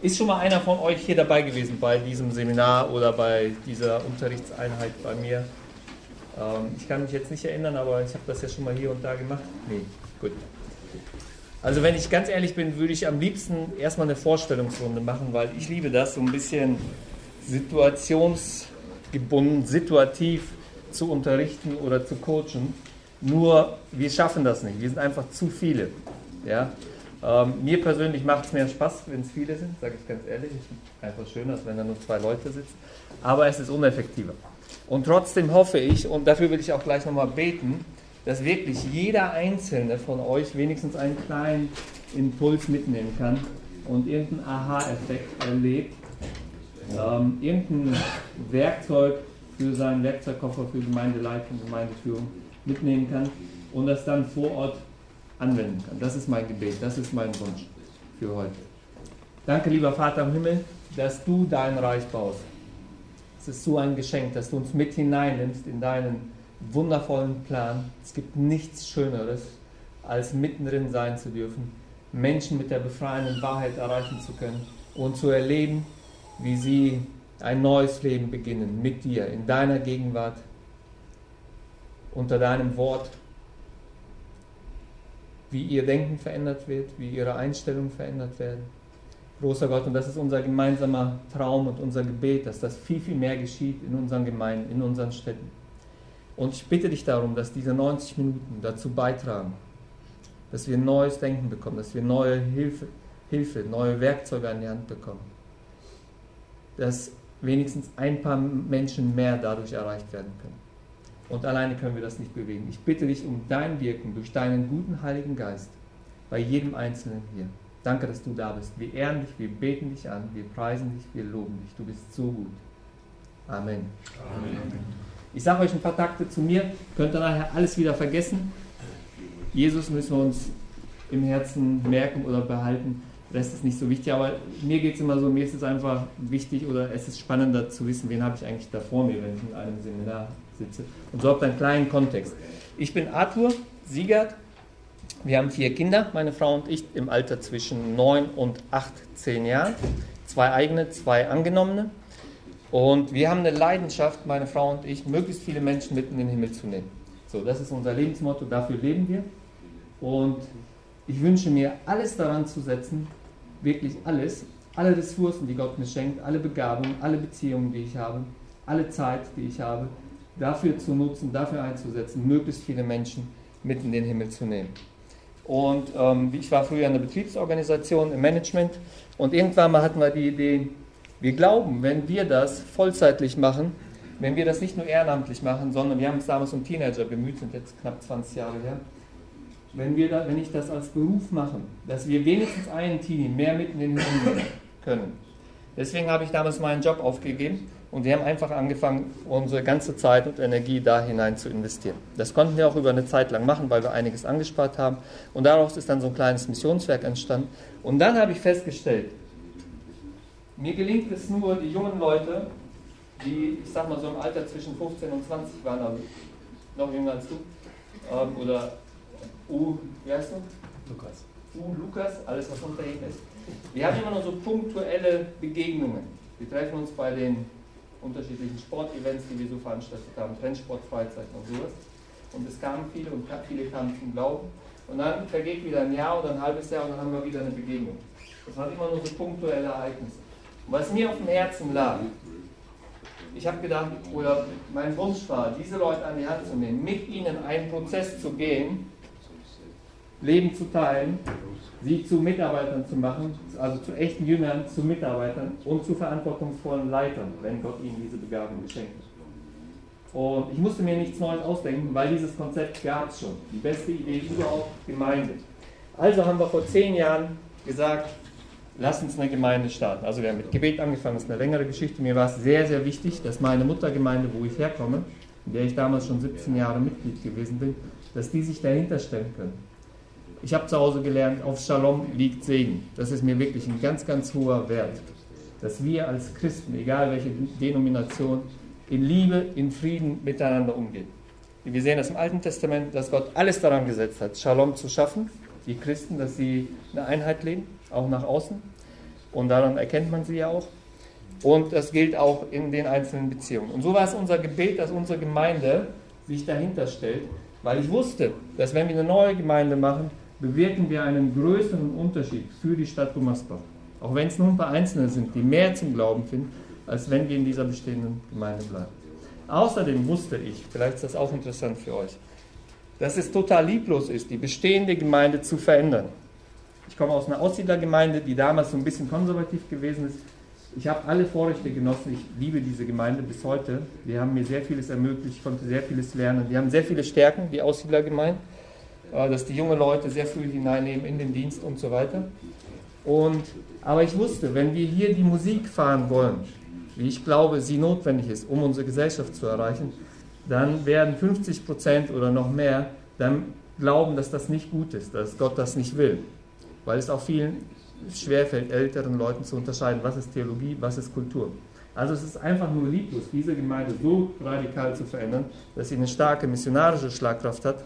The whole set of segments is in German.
Ist schon mal einer von euch hier dabei gewesen bei diesem Seminar oder bei dieser Unterrichtseinheit bei mir? Ähm, ich kann mich jetzt nicht erinnern, aber ich habe das ja schon mal hier und da gemacht. Nee, gut. Also wenn ich ganz ehrlich bin, würde ich am liebsten erstmal eine Vorstellungsrunde machen, weil ich liebe das, so ein bisschen situationsgebunden, situativ zu unterrichten oder zu coachen. Nur wir schaffen das nicht. Wir sind einfach zu viele. Ja? Ähm, mir persönlich macht es mehr Spaß, wenn es viele sind, sage ich ganz ehrlich. Es ist einfach schöner, als wenn da nur zwei Leute sitzen. Aber es ist uneffektiver. Und trotzdem hoffe ich, und dafür will ich auch gleich nochmal beten, dass wirklich jeder Einzelne von euch wenigstens einen kleinen Impuls mitnehmen kann und irgendeinen Aha-Effekt erlebt, ähm, irgendein Werkzeug für seinen Werkzeugkoffer für Gemeindeleitung, Gemeindeführung mitnehmen kann und das dann vor Ort anwenden kann. Das ist mein Gebet, das ist mein Wunsch für heute. Danke, lieber Vater im Himmel, dass du dein Reich baust. Es ist so ein Geschenk, dass du uns mit hineinnimmst in deinen wundervollen Plan. Es gibt nichts Schöneres, als mittendrin sein zu dürfen, Menschen mit der befreienden Wahrheit erreichen zu können und zu erleben, wie sie ein neues Leben beginnen mit dir, in deiner Gegenwart, unter deinem Wort wie ihr Denken verändert wird, wie ihre Einstellungen verändert werden. Großer Gott, und das ist unser gemeinsamer Traum und unser Gebet, dass das viel, viel mehr geschieht in unseren Gemeinden, in unseren Städten. Und ich bitte dich darum, dass diese 90 Minuten dazu beitragen, dass wir neues Denken bekommen, dass wir neue Hilfe, Hilfe, neue Werkzeuge an die Hand bekommen. Dass wenigstens ein paar Menschen mehr dadurch erreicht werden können. Und alleine können wir das nicht bewegen. Ich bitte dich um dein Wirken durch deinen guten Heiligen Geist bei jedem Einzelnen hier. Danke, dass du da bist. Wir ehren dich, wir beten dich an, wir preisen dich, wir loben dich. Du bist so gut. Amen. Amen. Ich sage euch ein paar Takte zu mir, könnt ihr nachher alles wieder vergessen. Jesus müssen wir uns im Herzen merken oder behalten. Rest ist nicht so wichtig, aber mir geht es immer so, mir ist es einfach wichtig oder es ist spannender zu wissen, wen habe ich eigentlich da vor mir, wenn ich in einem Seminar sitze. Und so habt ihr einen kleinen Kontext. Ich bin Arthur Siegert. Wir haben vier Kinder, meine Frau und ich, im Alter zwischen 9 und 18 Jahren. Zwei eigene, zwei angenommene. Und wir haben eine Leidenschaft, meine Frau und ich, möglichst viele Menschen mitten in den Himmel zu nehmen. So, das ist unser Lebensmotto, dafür leben wir. Und ich wünsche mir, alles daran zu setzen, wirklich alles, alle Ressourcen, die Gott mir schenkt, alle Begabungen, alle Beziehungen, die ich habe, alle Zeit, die ich habe, dafür zu nutzen, dafür einzusetzen, möglichst viele Menschen mit in den Himmel zu nehmen. Und ähm, ich war früher in der Betriebsorganisation im Management und irgendwann mal hatten wir die Idee, wir glauben, wenn wir das vollzeitlich machen, wenn wir das nicht nur ehrenamtlich machen, sondern wir haben es damals um Teenager bemüht, sind jetzt knapp 20 Jahre her, wenn, wir da, wenn ich das als Beruf mache, dass wir wenigstens einen Teenie mehr mit in den Himmel nehmen können. Deswegen habe ich damals meinen Job aufgegeben und wir haben einfach angefangen, unsere ganze Zeit und Energie da hinein zu investieren. Das konnten wir auch über eine Zeit lang machen, weil wir einiges angespart haben. Und daraus ist dann so ein kleines Missionswerk entstanden. Und dann habe ich festgestellt, mir gelingt es nur, die jungen Leute, die, ich sag mal so im Alter zwischen 15 und 20 waren, also noch jünger als du, ähm, oder U, wie heißt du? Lukas. U, Lukas, alles was unter ihm ist. Wir haben immer nur so punktuelle Begegnungen. Wir treffen uns bei den unterschiedlichen Sportevents, die wir so veranstaltet haben, Trendsportfreizeit und sowas. Und es kamen viele und viele kamen zum Glauben. Und dann vergeht wieder ein Jahr oder ein halbes Jahr und dann haben wir wieder eine Begegnung. Das waren immer nur so punktuelle Ereignisse. Und was mir auf dem Herzen lag, ich habe gedacht, oder mein Wunsch war, diese Leute an die Hand zu nehmen, mit ihnen einen Prozess zu gehen, Leben zu teilen, sie zu Mitarbeitern zu machen, also zu echten Jüngern, zu Mitarbeitern und zu verantwortungsvollen Leitern, wenn Gott ihnen diese Begabung geschenkt hat. Und ich musste mir nichts Neues ausdenken, weil dieses Konzept gab es schon. Die beste Idee überhaupt, Gemeinde. Also haben wir vor zehn Jahren gesagt, lass uns eine Gemeinde starten. Also wir haben mit Gebet angefangen, das ist eine längere Geschichte. Mir war es sehr, sehr wichtig, dass meine Muttergemeinde, wo ich herkomme, in der ich damals schon 17 Jahre Mitglied gewesen bin, dass die sich dahinter stellen können ich habe zu Hause gelernt, auf Shalom liegt Segen. Das ist mir wirklich ein ganz, ganz hoher Wert. Dass wir als Christen, egal welche Denomination, in Liebe, in Frieden miteinander umgehen. Wir sehen das im Alten Testament, dass Gott alles daran gesetzt hat, Shalom zu schaffen, die Christen, dass sie eine Einheit leben, auch nach außen. Und daran erkennt man sie ja auch. Und das gilt auch in den einzelnen Beziehungen. Und so war es unser Gebet, dass unsere Gemeinde sich dahinter stellt, weil ich wusste, dass wenn wir eine neue Gemeinde machen, bewirken wir einen größeren Unterschied für die Stadt Gummersbach. Auch wenn es nur ein paar Einzelne sind, die mehr zum Glauben finden, als wenn wir in dieser bestehenden Gemeinde bleiben. Außerdem wusste ich, vielleicht ist das auch interessant für euch, dass es total lieblos ist, die bestehende Gemeinde zu verändern. Ich komme aus einer Aussiedlergemeinde, die damals so ein bisschen konservativ gewesen ist. Ich habe alle Vorrechte genossen. Ich liebe diese Gemeinde bis heute. Die haben mir sehr vieles ermöglicht. Ich konnte sehr vieles lernen. Die haben sehr viele Stärken, die Aussiedlergemeinde. Äh, dass die jungen Leute sehr früh hineinnehmen in den Dienst und so weiter. Und, aber ich wusste, wenn wir hier die Musik fahren wollen, wie ich glaube, sie notwendig ist, um unsere Gesellschaft zu erreichen, dann werden 50 Prozent oder noch mehr dann glauben, dass das nicht gut ist, dass Gott das nicht will. Weil es auch vielen schwerfällt, älteren Leuten zu unterscheiden, was ist Theologie, was ist Kultur. Also es ist einfach nur lieblos, diese Gemeinde so radikal zu verändern, dass sie eine starke missionarische Schlagkraft hat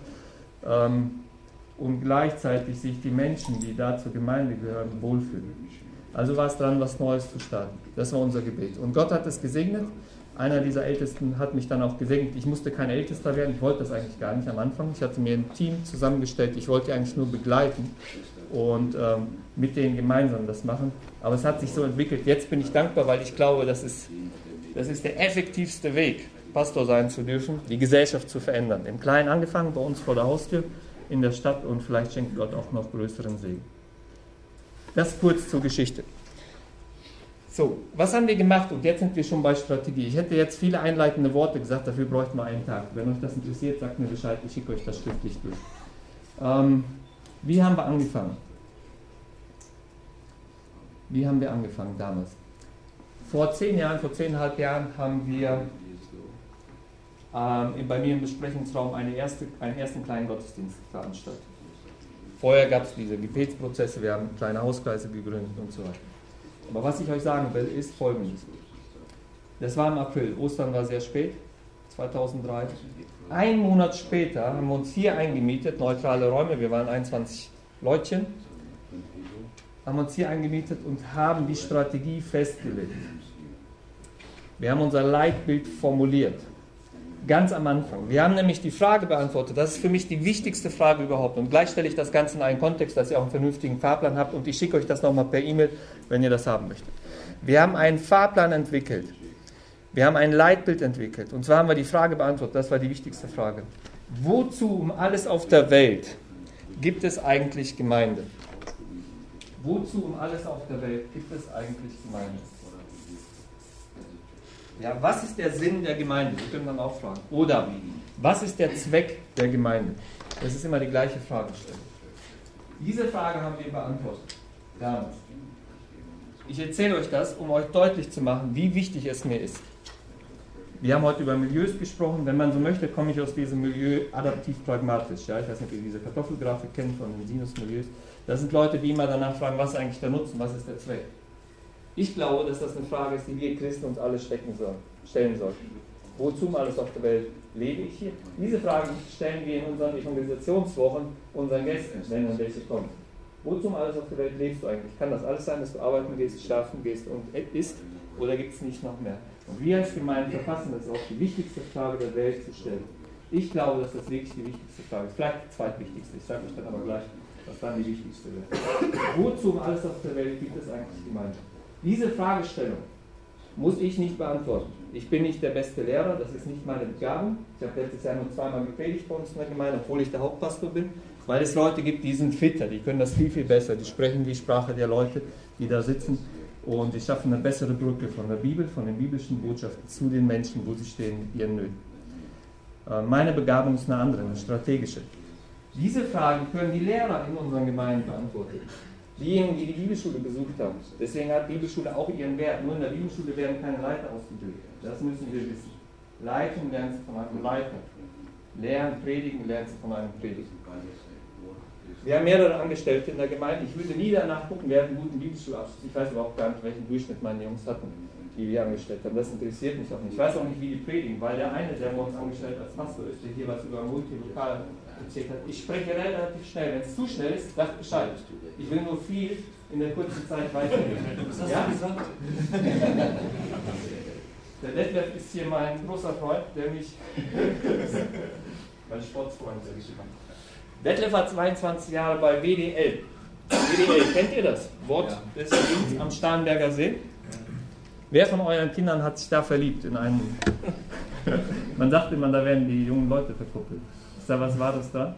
und gleichzeitig sich die Menschen, die da zur Gemeinde gehören, wohlfühlen. Also war es dran, was Neues zu starten. Das war unser Gebet. Und Gott hat es gesegnet. Einer dieser Ältesten hat mich dann auch gesegnet. Ich musste kein Ältester werden, ich wollte das eigentlich gar nicht am Anfang. Ich hatte mir ein Team zusammengestellt, ich wollte eigentlich nur begleiten und ähm, mit denen gemeinsam das machen. Aber es hat sich so entwickelt. Jetzt bin ich dankbar, weil ich glaube, das ist, das ist der effektivste Weg, Pastor sein zu dürfen, die Gesellschaft zu verändern. Im Kleinen angefangen, bei uns vor der Haustür in der Stadt und vielleicht schenkt Gott auch noch größeren Segen. Das kurz zur Geschichte. So, was haben wir gemacht? Und jetzt sind wir schon bei Strategie. Ich hätte jetzt viele einleitende Worte gesagt, dafür bräuchten wir einen Tag. Wenn euch das interessiert, sagt mir Bescheid, ich schicke euch das schriftlich durch. Ähm, wie haben wir angefangen? Wie haben wir angefangen damals? Vor zehn Jahren, vor zehneinhalb Jahren haben wir ähm, bei mir im Besprechungsraum eine erste, einen ersten kleinen Gottesdienst veranstaltet. Vorher gab es diese Gebetsprozesse, wir haben kleine Hauskreise gegründet und so weiter. Aber was ich euch sagen will, ist folgendes. Das war im April, Ostern war sehr spät, 2003. Ein Monat später haben wir uns hier eingemietet, neutrale Räume, wir waren 21 Leutchen, haben uns hier eingemietet und haben die Strategie festgelegt. Wir haben unser Leitbild formuliert ganz am Anfang. Wir haben nämlich die Frage beantwortet, das ist für mich die wichtigste Frage überhaupt. Und gleich stelle ich das Ganze in einen Kontext, dass ihr auch einen vernünftigen Fahrplan habt und ich schicke euch das nochmal per E-Mail, wenn ihr das haben möchtet. Wir haben einen Fahrplan entwickelt. Wir haben ein Leitbild entwickelt. Und zwar haben wir die Frage beantwortet, das war die wichtigste Frage. Wozu um alles auf der Welt gibt es eigentlich Gemeinde? Wozu um alles auf der Welt gibt es eigentlich Gemeinde? Ja, was ist der Sinn der Gemeinde? Wir können dann auch fragen. Oder was ist der Zweck der Gemeinde? Das ist immer die gleiche Fragestellung. Diese Frage haben wir beantwortet. Damals. Ich erzähle euch das, um euch deutlich zu machen, wie wichtig es mir ist. Wir haben heute über Milieus gesprochen. Wenn man so möchte, komme ich aus diesem Milieu adaptiv-pragmatisch. Ja, ich weiß nicht, ob ihr diese Kartoffelgrafik kennt von den Sinus-Milieus. Das sind Leute, die immer danach fragen, was ist eigentlich der Nutzen, was ist der Zweck. Ich glaube, dass das eine Frage ist, die wir Christen uns alle stecken sollen, stellen sollten. Wozu alles auf der Welt lebe ich hier? Diese Fragen stellen wir in unseren Evangelisationswochen unseren Gästen, wenn dann welche kommen. Wozu alles auf der Welt lebst du eigentlich? Kann das alles sein, dass du arbeiten gehst, schlafen gehst und isst? Oder gibt es nicht noch mehr? Und wir als Gemeinde verfassen das auch, die wichtigste Frage der Welt zu stellen. Ich glaube, dass das wirklich die wichtigste Frage ist. Vielleicht die zweitwichtigste. Ich sage euch dann aber gleich, was dann die wichtigste wäre. Wozu alles auf der Welt gibt es eigentlich Gemeinde? Diese Fragestellung muss ich nicht beantworten. Ich bin nicht der beste Lehrer, das ist nicht meine Begabung. Ich habe letztes Jahr nur zweimal gepredigt bei uns in der Gemeinde, obwohl ich der Hauptpastor bin, weil es Leute gibt, die sind fitter, die können das viel, viel besser. Die sprechen die Sprache der Leute, die da sitzen und die schaffen eine bessere Brücke von der Bibel, von den biblischen Botschaften zu den Menschen, wo sie stehen ihren Nöten. Äh, meine Begabung ist eine andere, eine strategische. Diese Fragen können die Lehrer in unseren Gemeinden beantworten. Diejenigen, die die Bibelschule besucht haben. Deswegen hat Bibelschule auch ihren Wert. Nur in der Bibelschule werden keine Leiter ausgebildet. Das müssen wir wissen. Leitung lernen Sie von einem Leiter. Lehren, predigen lernen Sie von einem Prediger. Wir haben mehrere Angestellte in der Gemeinde. Ich würde nie danach gucken, wer hat einen guten Bibelschulabschluss. Ich weiß überhaupt gar nicht, welchen Durchschnitt meine Jungs hatten, die wir angestellt haben. Das interessiert mich auch nicht. Ich weiß auch nicht, wie die predigen, weil der eine, der bei uns angestellt als Pastor ist, der hier was über Multilokal erzählt hat. Ich spreche relativ schnell. Wenn es zu schnell ist, sagt Bescheid. Ich will nur viel in der kurzen Zeit weitergehen. Was hast Ja? du gesagt? Der Detlef ist hier mein großer Freund, der mich. mein Sportsfreund, der mich immer. Detlef hat 22 Jahre bei WDL. WDL, kennt ihr das? Wort Ja. des Lebens am Starnberger See. Wer von euren Kindern hat sich da verliebt in einen? Man sagt immer, da werden die jungen Leute verkuppelt. Ist da was Wahres da?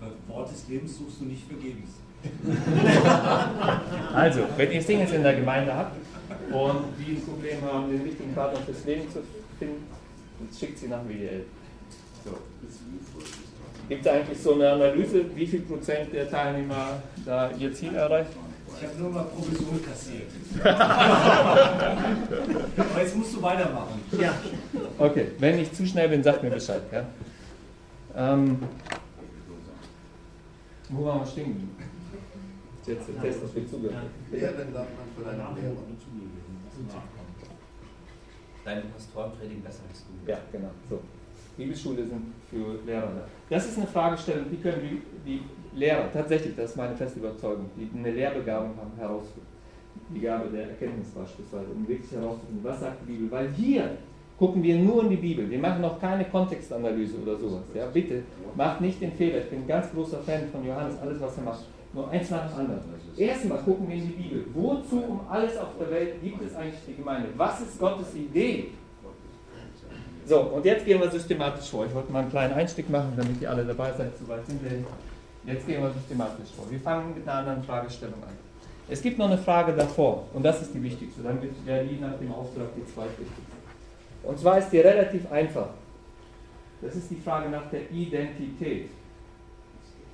Bei Wort des Lebens suchst du nicht vergebens. Also, wenn ihr Singles in der Gemeinde habt und die ein Problem haben, den richtigen Partner fürs Leben zu finden, dann schickt sie nach WDL. So. Gibt es eigentlich so eine Analyse, wie viel Prozent der Teilnehmer da ihr Ziel erreicht? Ich habe nur mal Provision kassiert. Aber jetzt musst du weitermachen. Ja. Okay, wenn ich zu schnell bin, sagt mir Bescheid. Ja? Ähm, wo waren wir stehen? Jetzt der Test, ob wir zugehört haben. Lehren lernt man von einem Lehrer. Deine Pastoren predigen besser als du. Ja, genau. So. Bibelschule sind für Lehrer da. Das ist eine Fragestellung, die können die, die Lehrer, tatsächlich, das ist meine feste Überzeugung, die eine Lehrbegabung haben, herausfinden. Die Gabe der Erkenntnis beispielsweise, um wirklich herauszufinden, was sagt die Bibel. Weil hier gucken wir nur in die Bibel. Wir machen noch keine Kontextanalyse oder sowas. Ja, bitte, macht nicht den Fehler. Ich bin ein ganz großer Fan von Johannes, alles was er macht. Nur eins nach dem anderen. Erstmal gucken wir in die Bibel. Wozu um alles auf der Welt gibt es eigentlich die Gemeinde? Was ist Gottes Idee? So, und jetzt gehen wir systematisch vor. Ich wollte mal einen kleinen Einstieg machen, damit ihr alle dabei seid, soweit sind wir. Jetzt gehen wir systematisch vor. Wir fangen mit einer anderen Fragestellung an. Es gibt noch eine Frage davor, und das ist die wichtigste. Dann wäre die nach dem Auftrag die zweitwichtigste. Und zwar ist die relativ einfach. Das ist die Frage nach der Identität.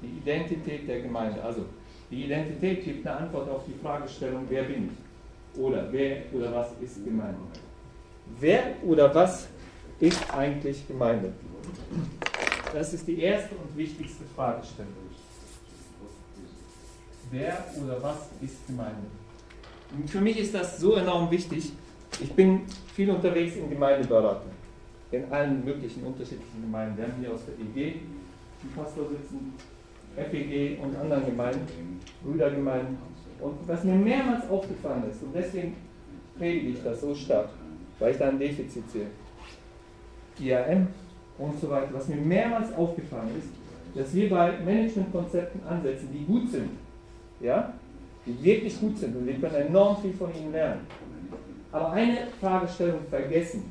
Die Identität der Gemeinde. Also, die Identität gibt eine Antwort auf die Fragestellung, wer bin ich? Oder wer oder was ist Gemeinde? Wer oder was ist eigentlich Gemeinde? Das ist die erste und wichtigste Fragestellung. Wer oder was ist Gemeinde? Und für mich ist das so enorm wichtig. Ich bin viel unterwegs in Gemeindeberatung, in allen möglichen unterschiedlichen Gemeinden. Wir haben hier aus der EG die Pastor sitzen, FEG und anderen Gemeinden, Brüdergemeinden. Und was mir mehrmals aufgefallen ist, und deswegen predige ich das so stark, weil ich da ein Defizit sehe, IAM und so weiter, was mir mehrmals aufgefallen ist, dass wir bei Managementkonzepten ansetzen, die gut sind, ja, die wirklich gut sind und wir können enorm viel von ihnen lernen. Aber eine Fragestellung vergessen,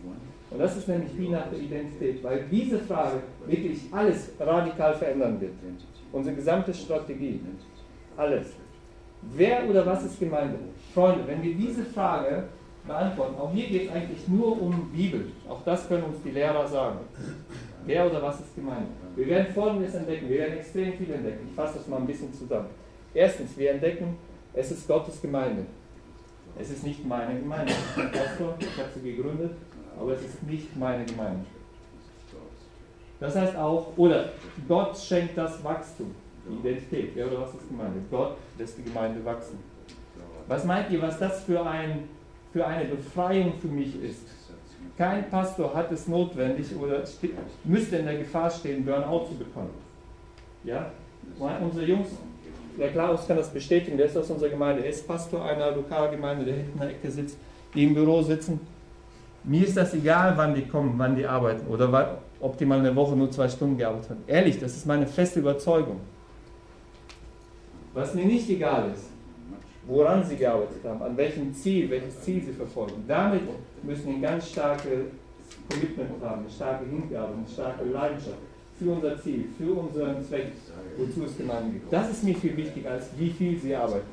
und das ist nämlich die nach der Identität, weil diese Frage wirklich alles radikal verändern wird. Unsere gesamte Strategie, alles. Wer oder was ist Gemeinde? Freunde, wenn wir diese Frage beantworten, auch hier geht es eigentlich nur um Bibel. Auch das können uns die Lehrer sagen. Wer oder was ist Gemeinde? Wir werden Folgendes entdecken. Wir werden extrem viel entdecken. Ich fasse das mal ein bisschen zusammen. Erstens, wir entdecken, es ist Gottes Gemeinde. Es ist nicht meine Gemeinde. Ich bin Pastor, ich habe sie gegründet, aber es ist nicht meine Gemeinde. Das heißt auch, oder Gott schenkt das Wachstum, die Identität. Wer oder was ist Gemeinde? Gott lässt die Gemeinde wachsen. Was meint ihr, was das für, ein, für eine Befreiung für mich ist? Kein Pastor hat es notwendig oder ste- müsste in der Gefahr stehen, Burnout zu bekommen. Ja? Unsere Jungs, der Klaus kann das bestätigen, der ist aus unserer Gemeinde, er ist Pastor einer Lokalgemeinde, der hinten in der Ecke sitzt, die im Büro sitzen. Mir ist das egal, wann die kommen, wann die arbeiten oder wa- ob die mal eine Woche nur zwei Stunden gearbeitet haben. Ehrlich, das ist meine feste Überzeugung. Was mir nicht egal ist, woran sie gearbeitet haben, an welchem Ziel, welches Ziel sie verfolgen. Damit müssen wir ein ganz starkes Commitment haben, eine starke Hingabe, eine starke Leidenschaft für unser Ziel, für unseren Zweck, wozu es Gemeinde gibt. Das ist mir viel wichtiger, als wie viel sie arbeiten.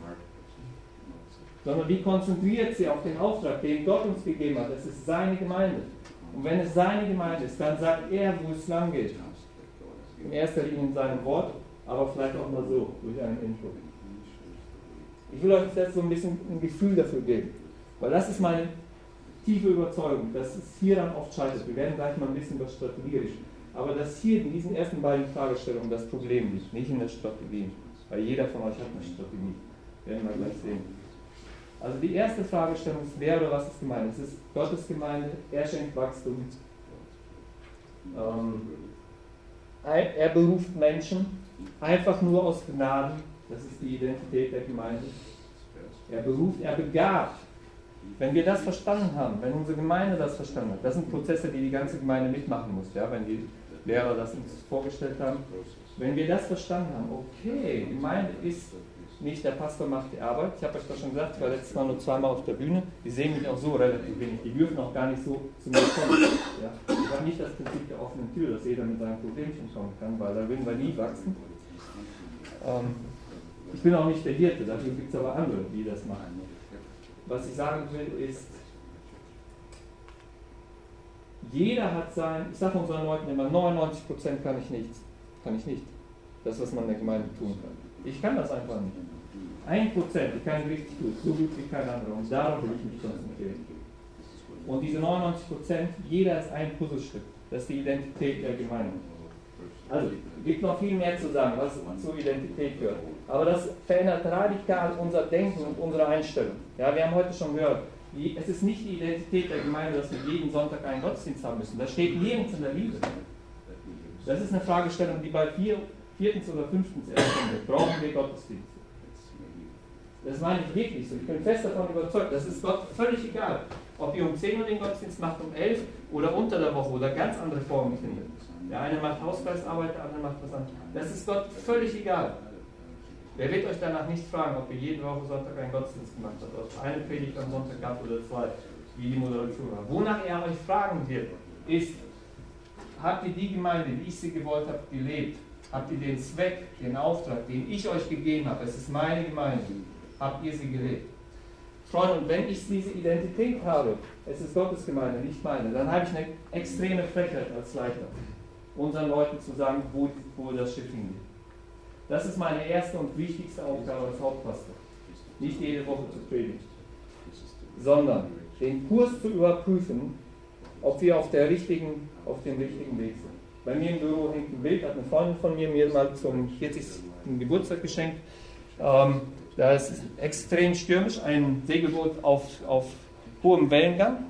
Sondern wie konzentriert sie auf den Auftrag, den Gott uns gegeben hat. Es ist seine Gemeinde. Und wenn es seine Gemeinde ist, dann sagt er, wo es lang geht. In erster Linie in seinem Wort, aber vielleicht auch mal so, durch einen Input. Ich will euch jetzt so ein bisschen ein Gefühl dafür geben. Weil das ist meine tiefe Überzeugung, dass es hier dann oft scheitert. Wir werden gleich mal ein bisschen über Strategie reden. Aber dass hier in diesen ersten beiden Fragestellungen das Problem liegt, nicht in der Strategie. Weil jeder von euch hat eine Strategie. Werden wir gleich sehen. Also die erste Fragestellung ist, wer oder was ist gemeint? Es ist Gottes Gemeinde, er schenkt Wachstum. Ähm, er beruft Menschen einfach nur aus Gnaden Das ist die Identität der Gemeinde. Er beruft, er begabt. Wenn wir das verstanden haben, wenn unsere Gemeinde das verstanden hat, das sind Prozesse, die die ganze Gemeinde mitmachen muss, ja, wenn die Lehrer das uns vorgestellt haben. Wenn wir das verstanden haben, okay, Gemeinde ist nicht der Pastor macht die Arbeit. Ich habe euch das schon gesagt, ich war letztes Mal nur zweimal auf der Bühne. Die sehen mich auch so relativ wenig. Die dürfen auch gar nicht so zu mir kommen. Ja. Ich habe nicht das Prinzip der offenen Tür, dass jeder mit seinem Problemchen kommen kann, weil da würden wir nie wachsen. Ähm, ich bin auch nicht der Hirte, dafür gibt es aber andere, die das machen. Was ich sagen will, ist, jeder hat sein, ich sage unseren Leuten immer, 99% kann ich nichts. Kann ich nicht. Das, was man in der Gemeinde tun kann. Ich kann das einfach nicht. Ein Prozent, ich kann richtig gut, so gut wie kein anderer. Und darauf will ich mich konzentrieren. Und diese 99 Prozent, jeder ist ein Puzzlestück. Das ist die Identität der Gemeinde. Also, es gibt noch viel mehr zu sagen, was zur Identität gehört. Aber das verändert radikal unser Denken und unsere Einstellung. Ja, wir haben heute schon gehört, es ist nicht die Identität der Gemeinde, dass wir jeden Sonntag einen Gottesdienst haben müssen. Das steht nirgends in der Bibel. Das ist eine Fragestellung, die bei vier, viertens oder fünftens kommt. Brauchen wir Gottesdienste? Das meine ich wirklich so. Ich bin fest davon überzeugt, das ist Gott völlig egal. Ob ihr um 10 Uhr den Gottesdienst macht, um 11 oder unter der Woche oder ganz andere Formen findet. Der eine macht Hauskreisarbeit, der andere macht was anderes. Das ist Gott völlig egal. Wer wird euch danach nicht fragen, ob ihr jede Woche Sonntag einen Gottesdienst gemacht habt, ob es eine Predigt am Sonntag gab oder zwei, wie die Moderation war. Wonach er euch fragen wird, ist, habt ihr die Gemeinde, wie ich sie gewollt habe, gelebt? Habt ihr den Zweck, den Auftrag, den ich euch gegeben habe, es ist meine Gemeinde, habt ihr sie gelebt? Freunde, und wenn ich diese Identität habe, es ist Gottes Gemeinde, nicht meine, dann habe ich eine extreme Frechheit als Leiter, unseren Leuten zu sagen, wo, wo das Schiff hingeht. Das ist meine erste und wichtigste Aufgabe als Hauptpastor. Nicht jede Woche zu predigen, sondern den Kurs zu überprüfen, ob wir auf, der richtigen, auf dem richtigen Weg sind. Bei mir im Büro hängt ein Bild, hat eine Freundin von mir mir mal zum 40. Geburtstag geschenkt. Ähm, da ist extrem stürmisch, ein Segelboot auf, auf hohem Wellengang.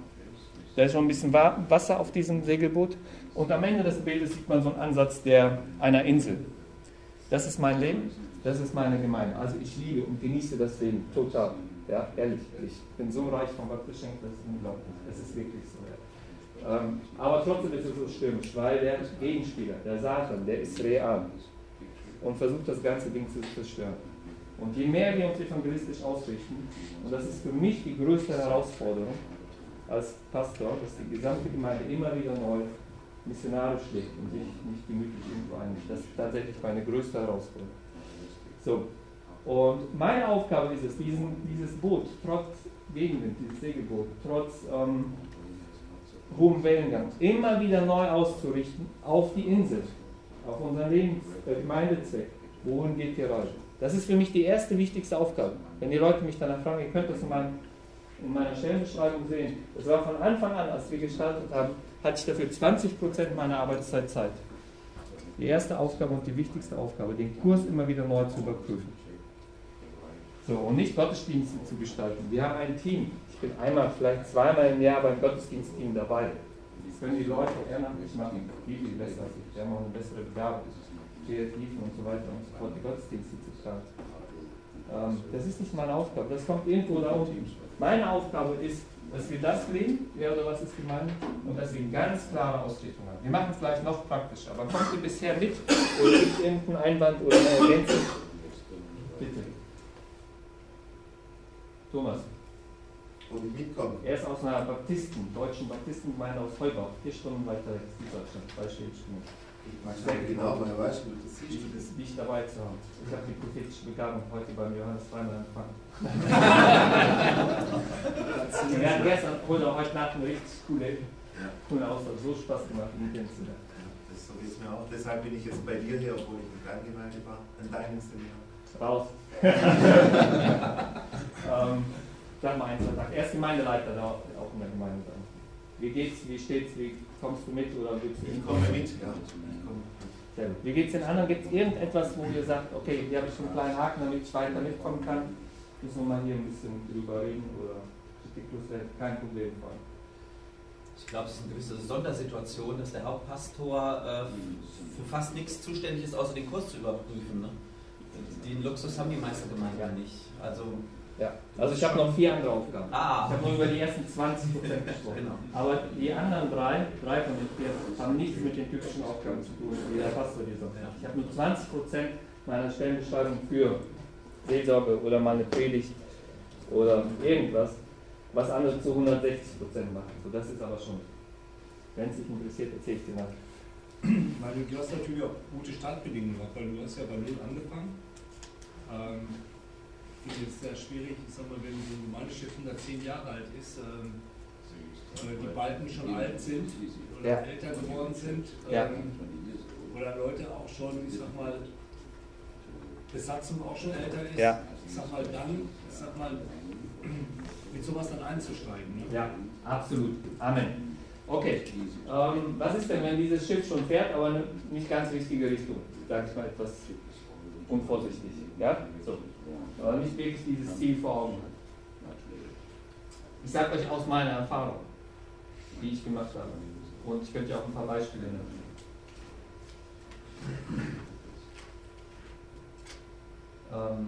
Da ist schon ein bisschen Wasser auf diesem Segelboot. Und am Ende des Bildes sieht man so einen Ansatz der, einer Insel. Das ist mein Leben, das ist meine Gemeinde. Also ich liebe und genieße das Leben total. Ja, ehrlich, ich bin so reich von Gott beschenkt, das ist unglaublich. Das ist wirklich so. Ähm, aber trotzdem ist es so stürmisch, weil der Gegenspieler, der Satan, der ist real und versucht das ganze Ding zu zerstören. Und je mehr wir uns evangelistisch ausrichten, und das ist für mich die größte Herausforderung als Pastor, dass die gesamte Gemeinde immer wieder neu missionarisch lebt und sich nicht gemütlich irgendwo einmischt. Das ist tatsächlich meine größte Herausforderung. So, und meine Aufgabe ist es, diesen, dieses Boot, trotz Gegenwind, dieses Segelboot, trotz ähm, hohem Wellengang, immer wieder neu auszurichten auf die Insel, auf unseren Lebens äh, Gemeindezweck. Wohin geht die Reise? Das ist für mich die erste wichtigste Aufgabe. Wenn die Leute mich danach fragen, ihr könnt das in, mein, in meiner Stellenbeschreibung sehen. Das war von Anfang an, als wir gestartet haben, hatte ich dafür 20% meiner Arbeitszeit Zeit. Die erste Aufgabe und die wichtigste Aufgabe, den Kurs immer wieder neu zu überprüfen. So, und nicht Gottesdienste zu gestalten. Wir haben ein Team. Ich bin einmal, vielleicht zweimal im Jahr beim Gottesdienstteam dabei. Das können die Leute ehrenamtlich machen, die viel besser. Wir haben auch eine bessere Begabung, Kreativen und so weiter und so fort, die Gottesdienste zu gestalten. Ähm, das ist nicht meine Aufgabe, das kommt irgendwo da unten. Meine Aufgabe ist, dass wir das leben, wer oder was ist gemeint, und dass wir eine ganz klare Ausrichtung haben. Wir machen es gleich noch praktischer, aber kommt ihr bisher mit oder gibt irgendeinen Einwand oder eine Ergänzung? Bitte. Thomas. Wo ich mitkomme. Er ist aus einer Baptisten, deutschen Baptistengemeinde aus Heubach, vier Stunden weiter rechts in Deutschland, zwei Stunden. Genau, man weiß, wie das Wichtig ist, dich dabei zu haben. Ich habe die prophetische Begabung heute beim Johannes zweimal empfangen. Wir werden gestern oder heute Nacht eine richtig coole, coole Austausch. So Spaß gemacht, ihn kennenzulernen. Das so ist mir auch. Deshalb bin ich jetzt bei dir hier, obwohl ich in der Gemeinde war, an deinem Seminar. Raus. ähm, sag mal eins, Tag. Er ist Gemeindeleiter da auch in der Gemeinde sein. Wie geht's, wie steht's, wie kommst du mit oder willst du Ich komme mit, ja. Sehr gut. Wie geht es den anderen? Gibt es irgendetwas, wo ihr sagt, okay, hier habe ich einen kleinen Haken, damit ich weiter mitkommen kann? Müssen wir mal hier ein bisschen drüber reden oder kritiklos werden? Kein Problem, Freunde. Ich glaube, es ist eine gewisse Sondersituation, dass der Hauptpastor äh, für fast nichts zuständig ist, außer den Kurs zu überprüfen. Ne? Den Luxus haben die meisten Gemeinden ja nicht. Also, ja. also ich habe noch vier andere Aufgaben. Ah. Ich habe nur über die ersten 20 Prozent gesprochen. Genau. Aber die anderen drei, drei von den vier, haben nichts mit den typischen Aufgaben zu tun, wie der Pastor die sonst Ich habe nur 20 Prozent meiner Stellenbeschreibung für Seelsorge oder mal eine Predigt oder irgendwas, was andere zu 160 Prozent machen. So, das ist aber schon, wenn es dich interessiert, erzähle ich dir nach. Weil du hast natürlich auch gute Startbedingungen gehabt, weil du hast ja bei Null angefangen. Ähm, finde es sehr schwierig, ich sag mal, wenn so ein Gemeindeschiff 110 Jahre alt ist, ähm, äh, die beiden schon alt sind oder ja. älter geworden sind, ähm, ja. oder Leute auch schon, ich sag mal, Besatzung auch schon älter ist, ja. ich sag mal, dann, ich sag mal, mit sowas dann einzusteigen. Ne? Ja, absolut. Amen. Okay, ähm, was ist denn, wenn dieses Schiff schon fährt, aber nicht ganz richtige Richtung? Sage ich mal etwas unvorsichtig. Ja? So. Aber nicht wirklich dieses Ziel vor Augen hat. Ich sage euch aus meiner Erfahrung, die ich gemacht habe. Und ich könnte ja auch ein paar Beispiele nennen. Ähm,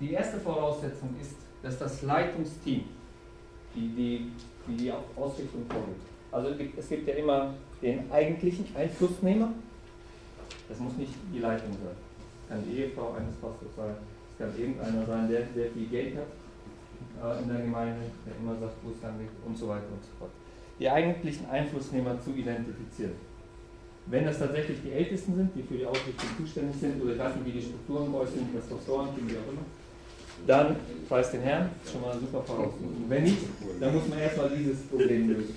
die erste Voraussetzung ist, dass das Leitungsteam die die, die, die Ausrichtung vorgibt. Also es gibt ja immer den eigentlichen Einflussnehmer. Das muss nicht die Leitung sein. Kann die Ehefrau eines Pastors sein. Es kann irgendeiner sein, der, der viel Geld hat äh, in der Gemeinde, der immer sagt, wo es lang liegt und so weiter und so fort. Die eigentlichen Einflussnehmer zu identifizieren. Wenn das tatsächlich die Ältesten sind, die für die Ausrichtung zuständig sind, oder nicht, wie die Strukturen bei euch sind, das Pastoren, wie auch immer, dann preis den Herrn, schon mal super Voraussetzung. Wenn nicht, dann muss man erstmal dieses Problem lösen.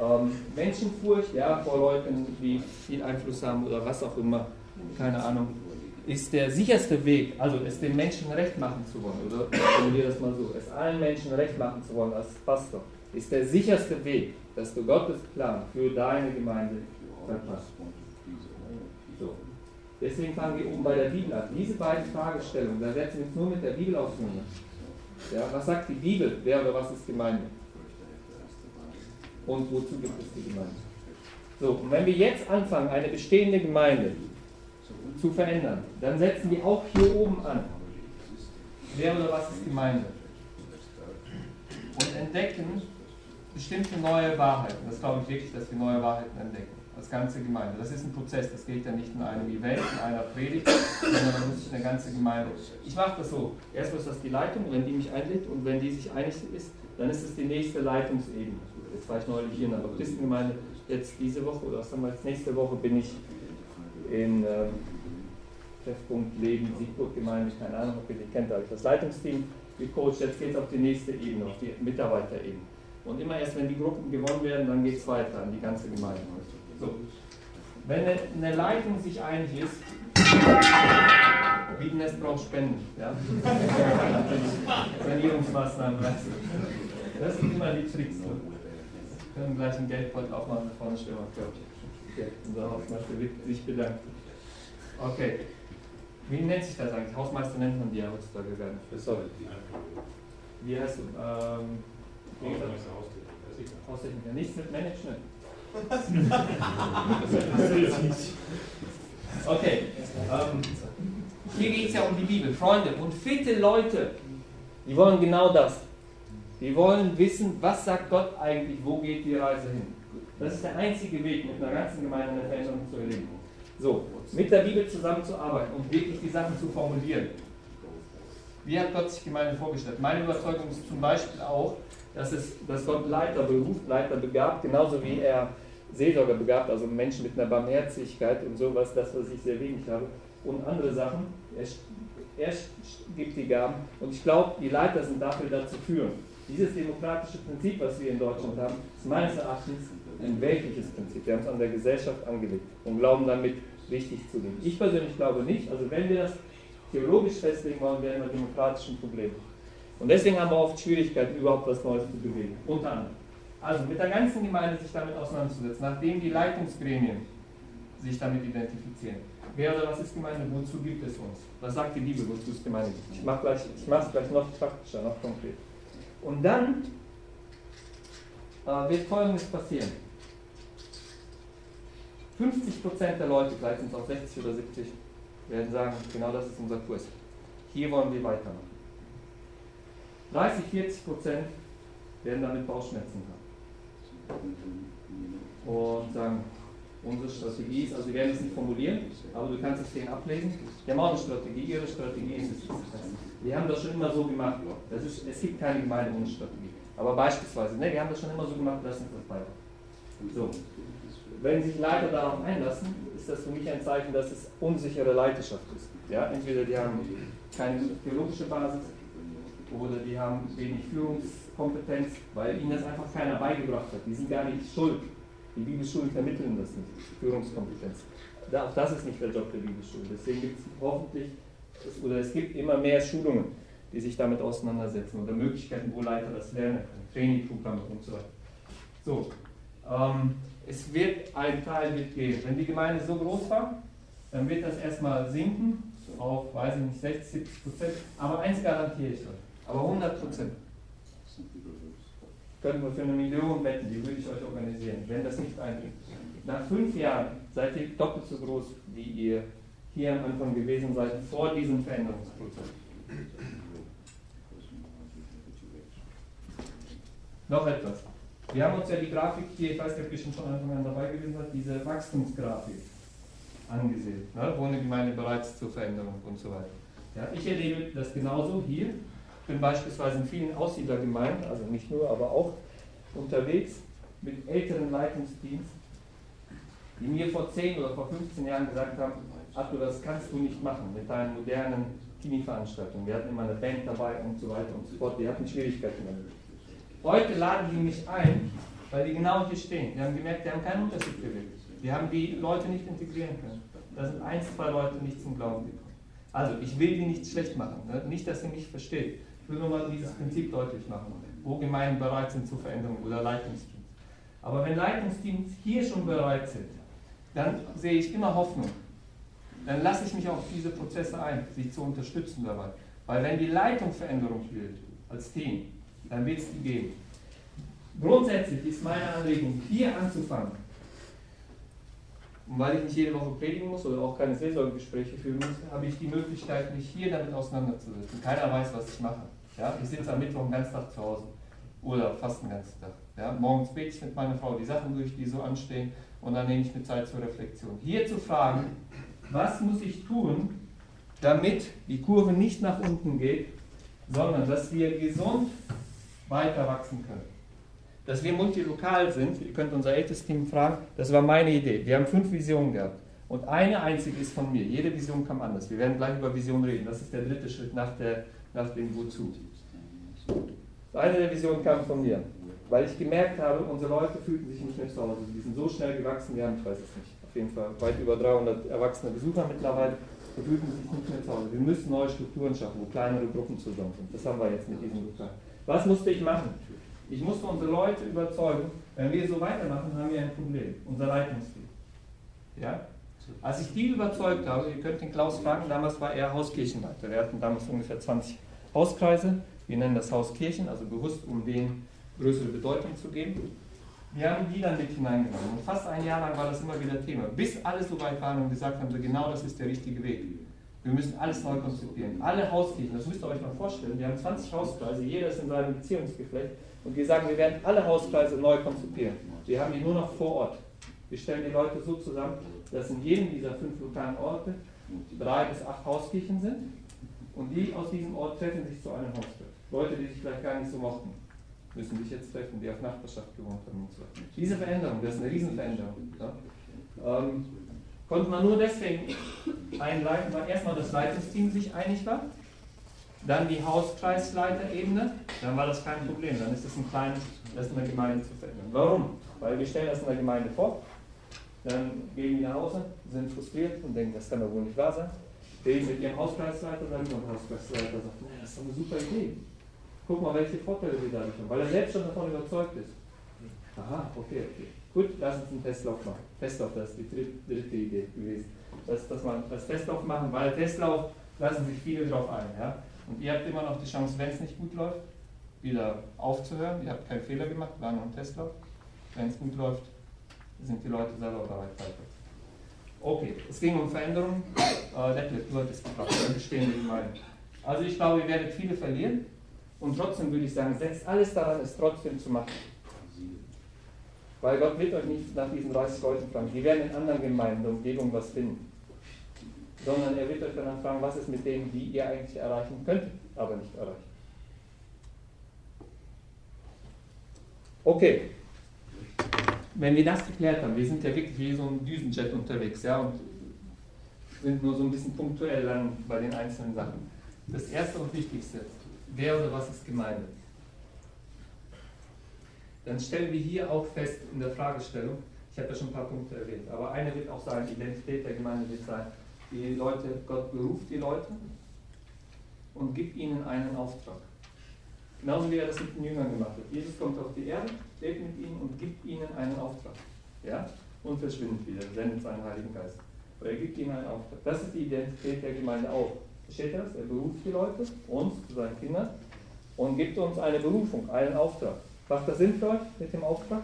Ähm, Menschenfurcht, ja, vor Leuten, die viel Einfluss haben oder was auch immer, keine Ahnung, ist der sicherste Weg, also es den Menschen recht machen zu wollen, oder formuliere das mal so, es allen Menschen recht machen zu wollen als Pastor, ist der sicherste Weg, dass du Gottes Plan für deine Gemeinde verpasst. So. Deswegen fangen wir oben bei der Bibel an. Diese beiden Fragestellungen, da setzen wir uns nur mit der Bibel auseinander. Ja, was sagt die Bibel? Wer oder was ist Gemeinde? Und wozu gibt es die Gemeinde? So, und wenn wir jetzt anfangen, eine bestehende Gemeinde zu verändern, dann setzen wir auch hier oben an. Wer oder was ist Gemeinde? Und entdecken bestimmte neue Wahrheiten. Das glaube ich wirklich, dass wir neue Wahrheiten entdecken als ganze Gemeinde. Das ist ein Prozess, das geht ja nicht in einem Event, in einer Predigt, sondern da muss sich eine ganze Gemeinde. Ich mache das so. Erst ist das die Leitung, wenn die mich einlädt und wenn die sich einig ist, dann ist es die nächste Leitungsebene. Jetzt war ich neulich hier in der Baptistengemeinde, jetzt diese Woche oder was jetzt? Nächste Woche bin ich in äh, Treffpunkt Leben, Siegburg Gemeinde, keine Ahnung, ob ihr die kennt, da habe ich das Leitungsteam gecoacht. Jetzt geht es auf die nächste Ebene, auf die Mitarbeiterebene. Und immer erst, wenn die Gruppen gewonnen werden, dann geht es weiter an die ganze Gemeinde. So. Wenn eine, Leitung sich einig ist, Wiedenest braucht Spenden. Ja? Sanierungsmaßnahmen. Das sind immer die Tricks. Wir können gleich einen Geldbeutel aufmachen, vorne stehen wir Okay, unser Hausmeister sich bedanken. Okay. Wie nennt sich das eigentlich? Hausmeister nennt man die ja heutzutage gar nicht. Sorry. Wie heißt du? Ähm, Haustechniker. Nichts mit Management. okay. Ähm, hier geht es ja um die Bibel. Freunde und fitte Leute, die wollen genau das. Die wollen wissen, was sagt Gott eigentlich, wo geht die Reise hin. Das ist der einzige Weg, mit einer ganzen Gemeinde eine Veränderung zu erleben. So, mit der Bibel zusammenzuarbeiten und wirklich die Sachen zu formulieren. Wie hat Gott sich Gemeinde vorgestellt? Meine Überzeugung ist zum Beispiel auch, dass, es, dass Gott Leiter beruft, Leiter begabt, genauso wie er Seelsorger begabt, also Menschen mit einer Barmherzigkeit und sowas, das, was ich sehr wenig habe, und andere Sachen. Er, er gibt die Gaben und ich glaube, die Leiter sind dafür dazu führen. Dieses demokratische Prinzip, was wir in Deutschland haben, ist meines Erachtens ein weltliches Prinzip. Wir haben es an der Gesellschaft angelegt und glauben damit richtig zu leben. Ich persönlich glaube nicht. Also wenn wir das theologisch festlegen wollen, werden wir demokratischen Probleme. Und deswegen haben wir oft Schwierigkeiten, überhaupt was Neues zu bewegen. Unter anderem. Also mit der ganzen Gemeinde sich damit auseinanderzusetzen, nachdem die Leitungsgremien sich damit identifizieren. Wer oder was ist Gemeinde? Wozu gibt es uns? Was sagt die Bibel, wozu es Gemeinde? Ich mache es gleich, gleich noch praktischer, noch konkret. Und dann äh, wird Folgendes passieren. 50% der Leute, vielleicht sind es auch 60 oder 70, werden sagen, genau das ist unser Kurs. Hier wollen wir weitermachen. 30, 40% werden damit Bauchschmerzen haben. Und sagen, unsere Strategie ist, also wir werden es nicht formulieren, aber du kannst es denen ablesen. Wir haben auch eine Strategie, ihre Strategie ist es. Wir haben das schon immer so gemacht. Das ist, es gibt keine Gemeinde ohne Strategie. Aber beispielsweise, ne, wir haben das schon immer so gemacht, das ist das weiter. So. Wenn sich Leiter darauf einlassen, ist das für mich ein Zeichen, dass es unsichere Leiterschaft ist. Ja? Entweder die haben keine theologische Basis oder die haben wenig Führungskompetenz, weil ihnen das einfach keiner beigebracht hat. Die sind gar nicht schuld. Die Bibelschulen vermitteln das nicht, Führungskompetenz. Auch das ist nicht der Job der Bibelschule. Deswegen gibt es hoffentlich, oder es gibt immer mehr Schulungen, die sich damit auseinandersetzen oder Möglichkeiten, wo Leiter das lernen können, Trainingprogramme und so weiter. So, ähm, es wird ein Teil wird gehen. Wenn die Gemeinde so groß war, dann wird das erstmal sinken auf, weiß ich nicht, 60, 70 Prozent. Aber eins garantiere ich euch, aber 100 Prozent. Können wir für eine Million wetten, die würde ich euch organisieren, wenn das nicht eintritt. Nach fünf Jahren seid ihr doppelt so groß, wie ihr hier am Anfang gewesen seid, vor diesem Veränderungsprozess. Noch etwas. Wir haben uns ja die Grafik hier, ich weiß nicht, ob ihr schon von Anfang an dabei gewesen seid, diese Wachstumsgrafik angesehen, ne, wo eine Gemeinde bereit ist zur Veränderung und so weiter. Ja, ich erlebe das genauso hier. Ich bin beispielsweise in vielen Aussiedlergemeinden, also nicht nur, aber auch unterwegs mit älteren Leitungsteams, die mir vor 10 oder vor 15 Jahren gesagt haben, Arthur, das kannst du nicht machen mit deinen modernen Teenie-Veranstaltungen. Wir hatten immer eine Band dabei und so weiter und so fort. Wir hatten Schwierigkeiten damit. Heute laden die mich ein, weil die genau hier stehen. Die haben gemerkt, die haben keinen Unterschied bewegt. Die haben die Leute nicht integrieren können. Da sind ein, zwei Leute nicht zum Glauben gekommen. Also, ich will die nicht schlecht machen. Ne? Nicht, dass sie mich versteht. Ich will nur mal dieses Prinzip deutlich machen, wo Gemeinden bereit sind zur Veränderung oder Leitungsteams. Aber wenn Leitungsteams hier schon bereit sind, dann sehe ich immer Hoffnung. Dann lasse ich mich auf diese Prozesse ein, sie zu unterstützen dabei. Weil wenn die Leitung Veränderung will, als Team, dann wird es die geben. Grundsätzlich ist meine Anregung, hier anzufangen. Und weil ich nicht jede Woche predigen muss oder auch keine Seelsorgegespräche führen muss, habe ich die Möglichkeit, mich hier damit auseinanderzusetzen. Keiner weiß, was ich mache. Ja? Ich sitze am Mittwoch den ganzen Tag zu Hause oder fast den ganzen Tag. Ja? Morgens bete ich mit meiner Frau die Sachen durch, die so anstehen und dann nehme ich mir Zeit zur Reflexion. Hier zu fragen, was muss ich tun, damit die Kurve nicht nach unten geht, sondern dass wir gesund weiter wachsen können. Dass wir multilokal sind, ihr könnt unser ältestes Team fragen, das war meine Idee. Wir haben fünf Visionen gehabt. Und eine einzige ist von mir. Jede Vision kam anders. Wir werden gleich über Vision reden. Das ist der dritte Schritt nach, der, nach dem Wozu. Eine der Visionen kam von mir. Weil ich gemerkt habe, unsere Leute fühlten sich nicht mehr zu Hause. Die sind so schnell gewachsen, wir haben, ich weiß es nicht, auf jeden Fall weit über 300 erwachsene Besucher mittlerweile. Die fühlten sich nicht mehr zu Hause. Wir müssen neue Strukturen schaffen, wo kleinere Gruppen zusammen sind. Das haben wir jetzt mit diesem Lokal. Was musste ich machen? Ich musste unsere Leute überzeugen, wenn wir so weitermachen, haben wir ein Problem. Unser Leitungsteam. Ja? Als ich die überzeugt habe, ihr könnt den Klaus fragen, damals war er Hauskirchenleiter. Wir hatten damals ungefähr 20 Hauskreise. Wir nennen das Haus Kirchen, also bewusst, um denen größere Bedeutung zu geben. Wir haben die dann mit hineingenommen. Und fast ein Jahr lang war das immer wieder Thema. Bis alle so weit waren und gesagt haben, genau das ist der richtige Weg. Wir müssen alles neu konzipieren. Alle Hauskirchen, das müsst ihr euch mal vorstellen. Wir haben 20 Hauskreise, jeder ist in seinem Beziehungsgeflecht. Und wir sagen, wir werden alle Hauskreise neu konzipieren. Wir haben die nur noch vor Ort. Wir stellen die Leute so zusammen, dass in jedem dieser fünf lokalen Orte drei bis acht Hauskirchen sind. Und die aus diesem Ort treffen sich zu einem Hauskreis. Leute, die sich vielleicht gar nicht so mochten, müssen sich jetzt treffen, die auf Nachbarschaft gewohnt haben und so. Diese Veränderung, das ist eine Riesenveränderung. Ja? Ähm, konnte man nur deswegen einleiten, weil erstmal das Leitungsteam sich einig war, dann die Hauskreisleiterebene, dann war das kein Problem, dann ist das ein kleines, das in der Gemeinde zu verändern. Warum? Weil wir stellen das in der Gemeinde vor, dann gehen die nach Hause, sind frustriert und denken, das kann doch wohl nicht wahr sein. Reden mit ihrem Hauskreisleiter, dann der Hauskreisleiter sagt, das ist doch eine super Idee. Guck mal, welche Vorteile wir dadurch haben, weil er selbst schon davon überzeugt ist. Aha, okay, okay. Gut, lass uns einen Testlauf machen. Testlauf, das ist die dritte Idee gewesen. Dass, dass man das Testlauf machen, weil Testlauf lassen sich viele drauf ein. Ja? Und ihr habt immer noch die Chance, wenn es nicht gut läuft, wieder aufzuhören. Ihr habt keinen Fehler gemacht, war nur ein Testlauf. Wenn es gut läuft, sind die Leute selber bereit weiter. Okay, es ging um Veränderung. Äh, du hattest gefragt, bestehende Gemeinde. Also ich glaube, ihr werdet viele verlieren. Und trotzdem würde ich sagen, setzt alles daran, es trotzdem zu machen. Weil Gott wird euch nicht nach diesen 30 Leuten fragen. Die werden in anderen Gemeinden der Umgebung was finden. Sondern er wird euch dann fragen, was ist mit denen, die ihr eigentlich erreichen könnt, aber nicht erreichen. Okay. Wenn wir das geklärt haben, wir sind ja wirklich wie so ein Düsenjet unterwegs, ja, und sind nur so ein bisschen punktuell dann bei den einzelnen Sachen. Das erste und wichtigste, wer oder was ist Gemeinde? Dann stellen wir hier auch fest in der Fragestellung, ich habe ja schon ein paar Punkte erwähnt, aber eine wird auch sein, die Identität der Gemeinde wird sein, die Leute, Gott beruft die Leute und gibt ihnen einen Auftrag. Genauso wie er das mit den Jüngern gemacht hat. Jesus kommt auf die Erde, lebt mit ihnen und gibt ihnen einen Auftrag. Ja? Und verschwindet wieder, sendet seinen Heiligen Geist. Aber er gibt ihnen einen Auftrag. Das ist die Identität der Gemeinde auch. Versteht ihr das? Er beruft die Leute, uns, seinen Kindern, und gibt uns eine Berufung, einen Auftrag. Macht das Sinn für euch mit dem Auftrag?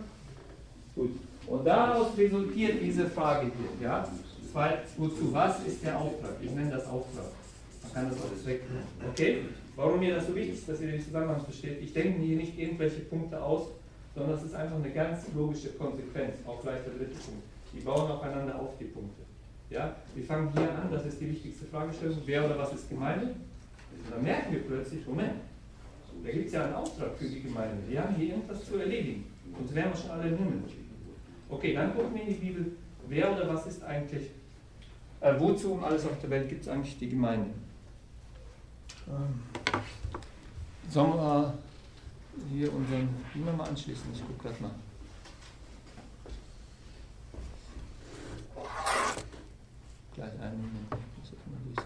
Gut. Und daraus resultiert diese Frage hier. Ja? Zweitens, wozu? Was ist der Auftrag? Ich nenne das Auftrag. Man kann das alles wegnehmen. Okay? Warum mir das so wichtig ist, dass ihr den Zusammenhang versteht? Ich denke hier nicht irgendwelche Punkte aus, sondern es ist einfach eine ganz logische Konsequenz. Auch gleich der dritte Punkt. Die bauen aufeinander auf, die Punkte. Ja? Wir fangen hier an, das ist die wichtigste Fragestellung. Wer oder was ist Gemeinde? Und dann merken wir plötzlich, Moment, da gibt es ja einen Auftrag für die Gemeinde. Wir haben hier irgendwas zu erledigen. Sonst wären wir schon alle im Himmel. Okay, dann gucken wir in die Bibel, wer oder was ist eigentlich, äh, wozu um alles auf der Welt gibt es eigentlich die Gemeinde? Ähm, sollen wir hier unseren Beamer mal anschließen? Ich gucke das mal. Gleich einen Moment. Ich muss das mal lesen.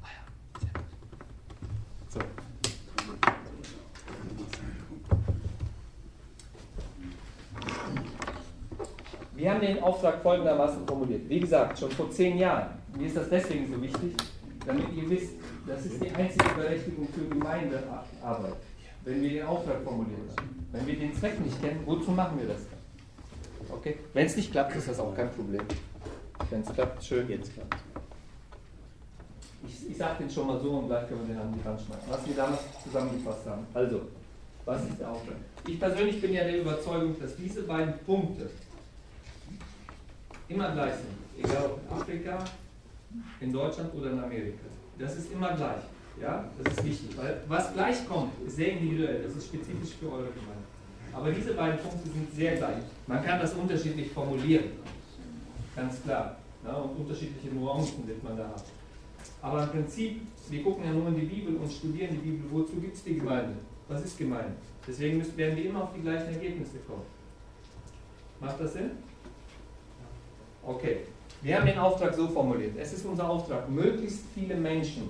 Ah ja, sehr gut. So. Wir haben den Auftrag folgendermaßen formuliert. Wie gesagt, schon vor zehn Jahren. Mir ist das deswegen so wichtig, damit ihr wisst, das ist die einzige Berechtigung für Gemeindearbeit, wenn wir den Auftrag formuliert haben. Wenn wir den Zweck nicht kennen, wozu machen wir das? Okay? Wenn es nicht klappt, ist das auch kein Problem. Wenn es klappt, schön. Jetzt klappt Ich, ich sage den schon mal so und gleich können wir den an die Wand schmeißen. Was wir damals zusammengefasst haben. Also, was ist der Auftrag? Ich persönlich bin ja der Überzeugung, dass diese beiden Punkte immer gleich sind. Egal ob in Afrika, in Deutschland oder in Amerika. Das ist immer gleich. Ja, das ist wichtig, weil was gleich kommt, ist sehr individuell, das ist spezifisch für eure Gemeinde. Aber diese beiden Punkte sind sehr gleich. Man kann das unterschiedlich formulieren, ganz klar. Ja, und unterschiedliche Nuancen wird man da haben. Aber im Prinzip, wir gucken ja nur in die Bibel und studieren die Bibel. Wozu gibt es die Gemeinde? Was ist Gemeinde? Deswegen werden wir immer auf die gleichen Ergebnisse kommen. Macht das Sinn? Okay. Wir haben den Auftrag so formuliert. Es ist unser Auftrag, möglichst viele Menschen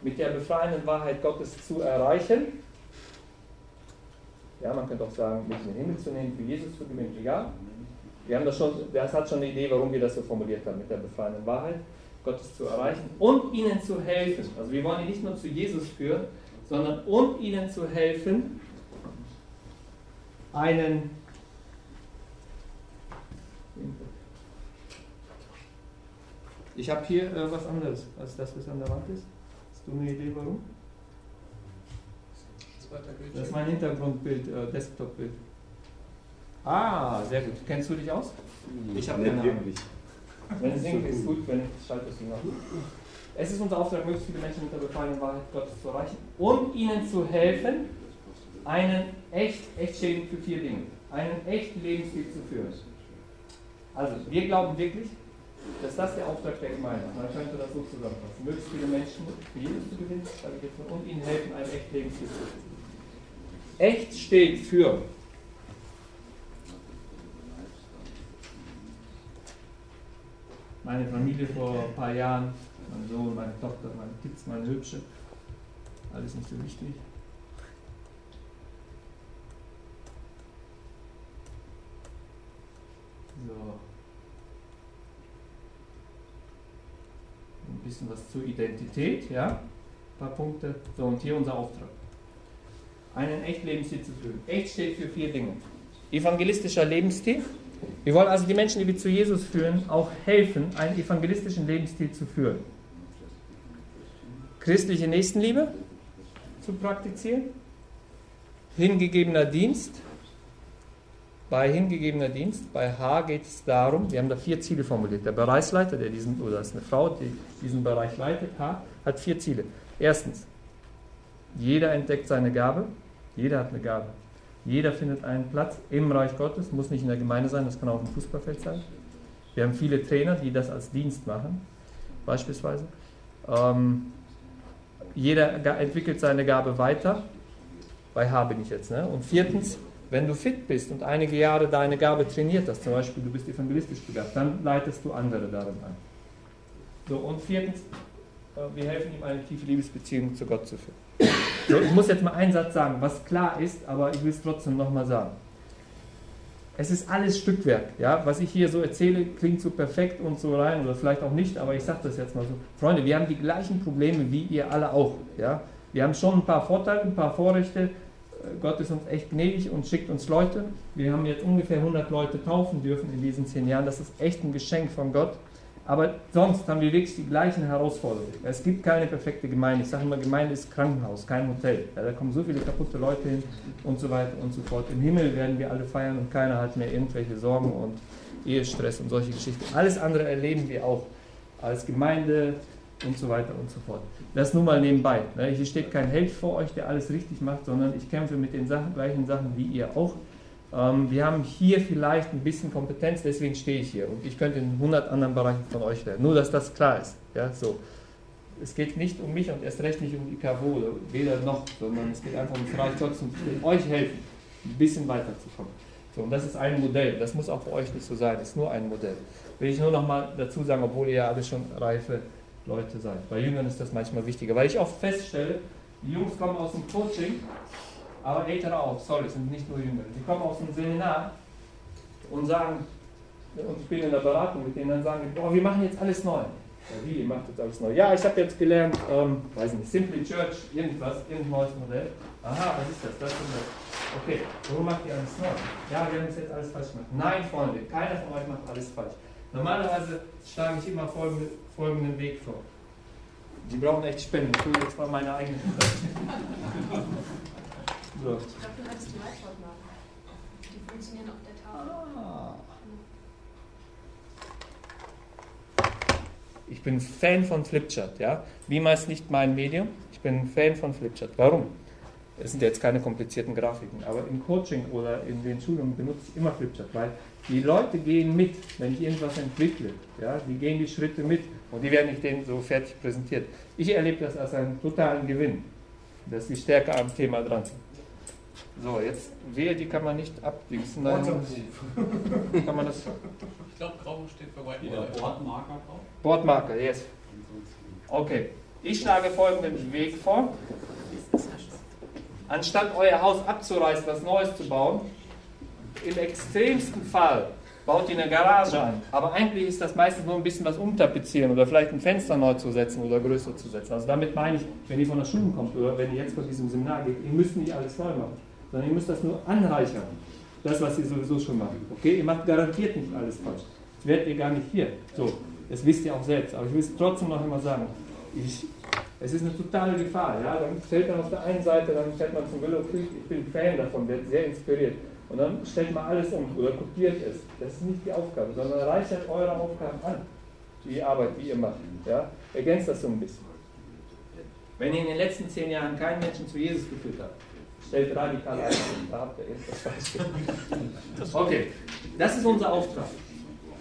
mit der befreienden Wahrheit Gottes zu erreichen. Ja, man könnte auch sagen, mit in den Himmel zu nehmen, für Jesus zu gewinnen. Ja, wir haben das schon, das hat schon eine Idee, warum wir das so formuliert haben, mit der befreienden Wahrheit Gottes zu erreichen und ihnen zu helfen. Also wir wollen ihn nicht nur zu Jesus führen, sondern um ihnen zu helfen, einen ich habe hier äh, was anderes als das, was an der Wand ist. Hast du eine Idee, warum? Das ist mein Hintergrundbild, äh, Desktop-Bild. Ah, sehr gut. Kennst du dich aus? Ich habe keine Ahnung. Wenn es singt, ist gut, wenn ich schalte es noch. Es ist unser Auftrag, möglichst viele Menschen mit der befreienden Wahrheit Gottes zu erreichen und ihnen zu helfen, einen echt, echt schädlich für vier Dinge, einen echten Lebensstil zu führen. Also, wir glauben wirklich, dass das der Auftrag der Gemeinde ist. Man könnte das so zusammenfassen. Möglichst viele Menschen für Jesus zu gewinnen, sage ich jetzt mal, und ihnen helfen, einen echten Lebensstil zu führen. Echt steht für meine Familie vor ein paar Jahren, mein Sohn, meine Tochter, meine Kids, meine Hübsche. Alles nicht so wichtig. So. Bisschen was zur Identität, ja? Ein paar Punkte. So, und hier unser Auftrag. einen echt Lebensstil zu führen. Echt steht für vier Dinge. Evangelistischer Lebensstil. Wir wollen also die Menschen, die wir zu Jesus führen, auch helfen, einen evangelistischen Lebensstil zu führen. Christliche Nächstenliebe zu praktizieren. Hingegebener Dienst. Bei hingegebener Dienst, bei H geht es darum, wir haben da vier Ziele formuliert. Der Bereichsleiter, der diesen, oder das ist eine Frau, die diesen Bereich leitet, H, hat vier Ziele. Erstens, jeder entdeckt seine Gabe, jeder hat eine Gabe. Jeder findet einen Platz im Reich Gottes, muss nicht in der Gemeinde sein, das kann auch im Fußballfeld sein. Wir haben viele Trainer, die das als Dienst machen, beispielsweise. Ähm, jeder entwickelt seine Gabe weiter. Bei H bin ich jetzt. Ne? Und viertens, wenn du fit bist und einige Jahre deine Gabe trainiert hast, zum Beispiel du bist evangelistisch begabt, dann leitest du andere darin ein. So, und viertens, äh, wir helfen ihm, eine tiefe Liebesbeziehung zu Gott zu führen. So, ich muss jetzt mal einen Satz sagen, was klar ist, aber ich will es trotzdem nochmal sagen. Es ist alles Stückwerk. Ja? Was ich hier so erzähle, klingt so perfekt und so rein oder vielleicht auch nicht, aber ich sage das jetzt mal so. Freunde, wir haben die gleichen Probleme wie ihr alle auch. Ja? Wir haben schon ein paar Vorteile, ein paar Vorrechte. Äh, Gott ist uns echt gnädig und schickt uns Leute. Wir haben jetzt ungefähr 100 Leute taufen dürfen in diesen zehn Jahren. Das ist echt ein Geschenk von Gott. Aber sonst haben wir wirklich die gleichen Herausforderungen. Es gibt keine perfekte Gemeinde. Ich sage immer, Gemeinde ist Krankenhaus, kein Hotel. Ja, da kommen so viele kaputte Leute hin und so weiter und so fort. Im Himmel werden wir alle feiern und keiner hat mehr irgendwelche Sorgen und Ehestress und solche Geschichten. Alles andere erleben wir auch als Gemeinde und so weiter und so fort. Das nur mal nebenbei. Ne? Hier steht kein Held vor euch, der alles richtig macht, sondern ich kämpfe mit den Sachen, gleichen Sachen wie ihr auch. Ähm, wir haben hier vielleicht ein bisschen Kompetenz, deswegen stehe ich hier. Und ich könnte in 100 anderen Bereichen von euch lernen. Nur, dass das klar ist. Ja, so. Es geht nicht um mich und erst recht nicht um die oder weder noch, sondern es geht einfach um das Reich Gottes und euch helfen, ein bisschen weiterzukommen. So, und das ist ein Modell. Das muss auch für euch nicht so sein. Das ist nur ein Modell. Will ich nur noch mal dazu sagen, obwohl ihr ja alle schon reife Leute seid. Bei Jüngern ist das manchmal wichtiger, weil ich oft feststelle, die Jungs kommen aus dem Coaching aber ältere auch, sorry, es sind nicht nur Jüngere. Die kommen aus dem Seminar und sagen, und ich bin in der Beratung mit denen, dann sagen die, boah, wir machen jetzt alles neu. Ja, wie, ihr macht jetzt alles neu? Ja, ich habe jetzt gelernt, ähm, weiß nicht, Simply Church, irgendwas, irgendein neues Modell. Aha, was ist das? Das und das. Okay, warum macht ihr alles neu? Ja, wir haben jetzt alles falsch gemacht. Nein, Freunde, keiner von euch macht alles falsch. Normalerweise schlage ich immer folgende, folgenden Weg vor. Die brauchen echt Spenden. Ich jetzt mal meine eigene So. Ich glaube, du hattest die Whiteboard-Marken. Die funktionieren auf der Tafel. Ah. Ich bin Fan von Flipchart, ja. Beamer ist nicht mein Medium. Ich bin Fan von Flipchart. Warum? Es sind jetzt keine komplizierten Grafiken, aber im Coaching oder in den Schulungen benutze ich immer Flipchart, weil die Leute gehen mit, wenn ich irgendwas entwickle. Ja, die gehen die Schritte mit und die werden nicht denen so fertig präsentiert. Ich erlebe das als einen totalen Gewinn, dass sie stärker am Thema dran sind. So, jetzt wehe, die kann man nicht abdingsen. Nein, kann man das. Ich glaube, grau steht für Whiteboard. Bordmarker drauf? Bordmarker, yes. Okay. Ich schlage folgenden Weg vor. Anstatt euer Haus abzureißen, was Neues zu bauen, im extremsten Fall baut ihr eine Garage ein. Aber eigentlich ist das meistens nur ein bisschen was umtapezieren oder vielleicht ein Fenster neu zu setzen oder größer zu setzen. Also damit meine ich, wenn ihr von der Schule kommt oder wenn ihr jetzt von diesem Seminar geht, ihr müsst nicht alles neu machen sondern ihr müsst das nur anreichern. Das, was ihr sowieso schon macht. Okay, ihr macht garantiert nicht alles falsch. Das werdet ihr gar nicht hier. So, das wisst ihr auch selbst. Aber ich will es trotzdem noch einmal sagen. Ich, es ist eine totale Gefahr. Ja? Dann stellt man auf der einen Seite, dann stellt man zum Willow Creek, ich bin Fan davon, wird sehr inspiriert. Und dann stellt man alles um oder kopiert es. Das ist nicht die Aufgabe, sondern reichert eure Aufgaben an, die Arbeit, die ihr macht. Ja? Ergänzt das so ein bisschen. Wenn ihr in den letzten zehn Jahren keinen Menschen zu Jesus geführt habt, stellt radikal ein. Da habt ihr jetzt das Beispiel. Okay, das ist unser Auftrag.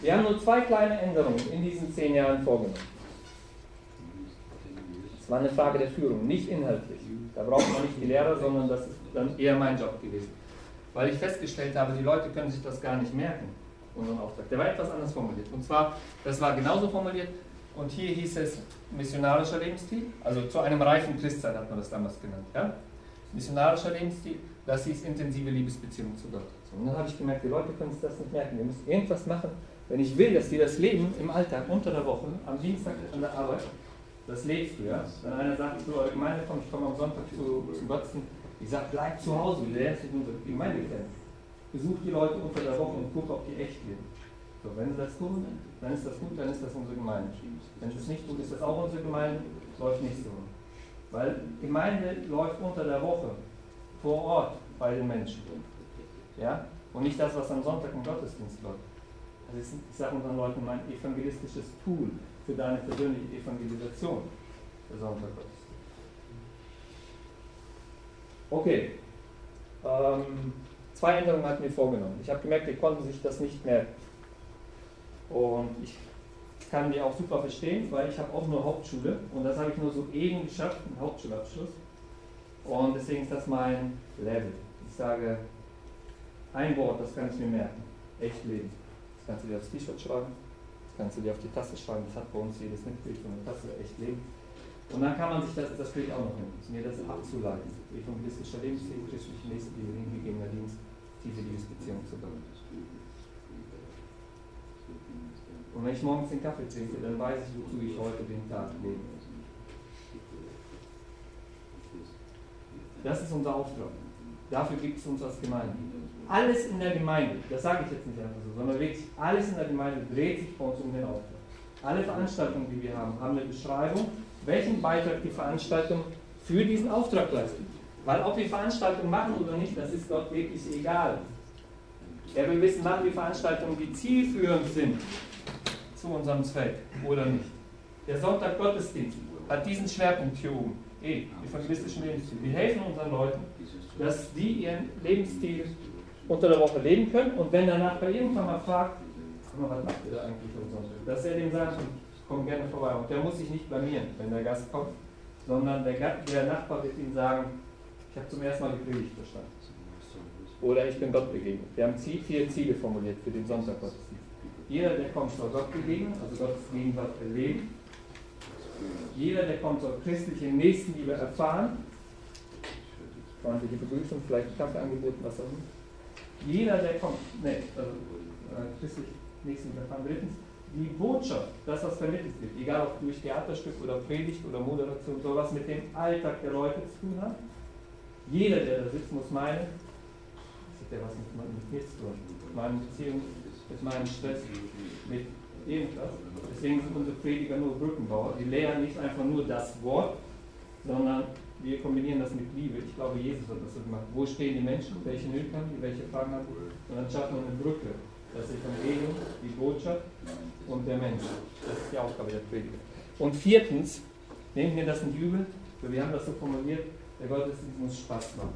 Wir haben nur zwei kleine Änderungen in diesen zehn Jahren vorgenommen. Es war eine Frage der Führung, nicht inhaltlich. Da braucht man nicht die Lehrer, sondern das ist dann eher mein Job gewesen. Weil ich festgestellt habe, die Leute können sich das gar nicht merken, unseren Auftrag. Der war etwas anders formuliert. Und zwar, das war genauso formuliert, und hier hieß es missionarischer Lebensstil, also zu einem reifen Christsein hat man das damals genannt. Ja? missionarischer Lebensstil, das ist intensive Liebesbeziehung zu Gott. So, und dann habe ich gemerkt, die Leute können sich das nicht merken. Wir müssen irgendwas machen. Wenn ich will, dass die das Leben im Alltag unter der Woche, am Dienstag an der Arbeit, das lebst du, ja. Wenn einer sagt, zu eurer Gemeinde kommt, ich komme am Sonntag zu, zum Gottesdienst, Ich sage, bleib zu Hause, du lernst nicht unsere Gemeinde kennen. Besuch die Leute unter der Woche und guck, ob die echt leben. So, wenn sie das tun, dann ist das gut, dann ist das unsere Gemeinde. Wenn sie es nicht tun, ist das auch unsere Gemeinde, läuft nicht so. Weil Gemeinde läuft unter der Woche, vor Ort bei den Menschen. Ja? Und nicht das, was am Sonntag im Gottesdienst läuft. Also ich sage unseren Leuten mein evangelistisches Tool für deine persönliche Evangelisation, der Sonntag Okay. Ähm, zwei Änderungen hatten wir vorgenommen. Ich habe gemerkt, wir konnten sich das nicht merken. Und ich kann die auch super verstehen, weil ich habe auch nur Hauptschule und das habe ich nur so eben geschafft, einen Hauptschulabschluss. Und deswegen ist das mein Level. Ich sage ein Wort, das kann ich mir merken. Echt leben. Das kannst du dir aufs T-Shirt schreiben, das kannst du dir auf die Tasse schreiben, das hat bei uns jedes Mitglied von der Tasse echt leben. Und dann kann man sich das, das ich auch noch hin, mir das abzuleiten. Evangelistischer Lebensstil, christliche Nächstenliebe, hingegebener Dienst, tiefe Liebesbeziehung zu Gott. Und wenn ich morgens den Kaffee trinke, dann weiß ich, wozu ich heute den Tag lebe. Das ist unser Auftrag. Dafür gibt es uns als Gemeinde. Alles in der Gemeinde, das sage ich jetzt nicht einfach so, sondern wirklich alles in der Gemeinde dreht sich bei uns um den Auftrag. Alle Veranstaltungen, die wir haben, haben eine Beschreibung, welchen Beitrag die Veranstaltung für diesen Auftrag leistet. Weil ob wir Veranstaltungen machen oder nicht, das ist Gott wirklich egal. Er will wissen, machen wir Veranstaltungen, die zielführend sind zu unserem Zweck oder nicht. Der Sonntag Gottesdienst hat diesen Schwerpunkt hier oben. E, evangelistischen Lebensstil. Wir helfen unseren Leuten, dass die ihren Lebensstil unter der Woche leben können und wenn der Nachbar irgendwann mal fragt, was macht ihr da eigentlich am Sonntag? Dass er dem sagt, komm gerne vorbei. Und der muss sich nicht blamieren, wenn der Gast kommt, sondern der, der Nachbar wird ihm sagen, ich habe zum ersten Mal die Predigt verstanden. Oder ich bin Gott begegnet. Wir haben vier Ziele formuliert für den Sonntag Gottesdienst. Jeder, der kommt, soll Gott begegnen, also Gottes Gegenwart erleben. Jeder, der kommt, soll christliche Nächstenliebe erfahren. Freundliche Begrüßung, vielleicht Kaffee angeboten, was auch immer. Jeder, der kommt, ne, also äh, christlich Nächstenliebe erfahren. Drittens, die Botschaft, das, was vermittelt wird, egal ob durch Theaterstück oder Predigt oder Moderation, soll was mit dem Alltag der Leute zu tun haben. Jeder, der da sitzt, muss meinen, das hat ja was mit, mit mir zu tun, mit meinen Beziehungen, mit meinem Stress, mit irgendwas. Deswegen sind unsere Prediger nur Brückenbauer. Die lehren nicht einfach nur das Wort, sondern wir kombinieren das mit Liebe. Ich glaube, Jesus hat das so gemacht. Wo stehen die Menschen? Welche Nöte haben die? Welche Fragen haben die? Und dann schaffen wir eine Brücke. Das Evangelium, die Botschaft und der Mensch. Das ist die Aufgabe der Prediger. Und viertens, nehmt mir das nicht übel, wir haben das so formuliert, der Gottesdienst muss Spaß machen.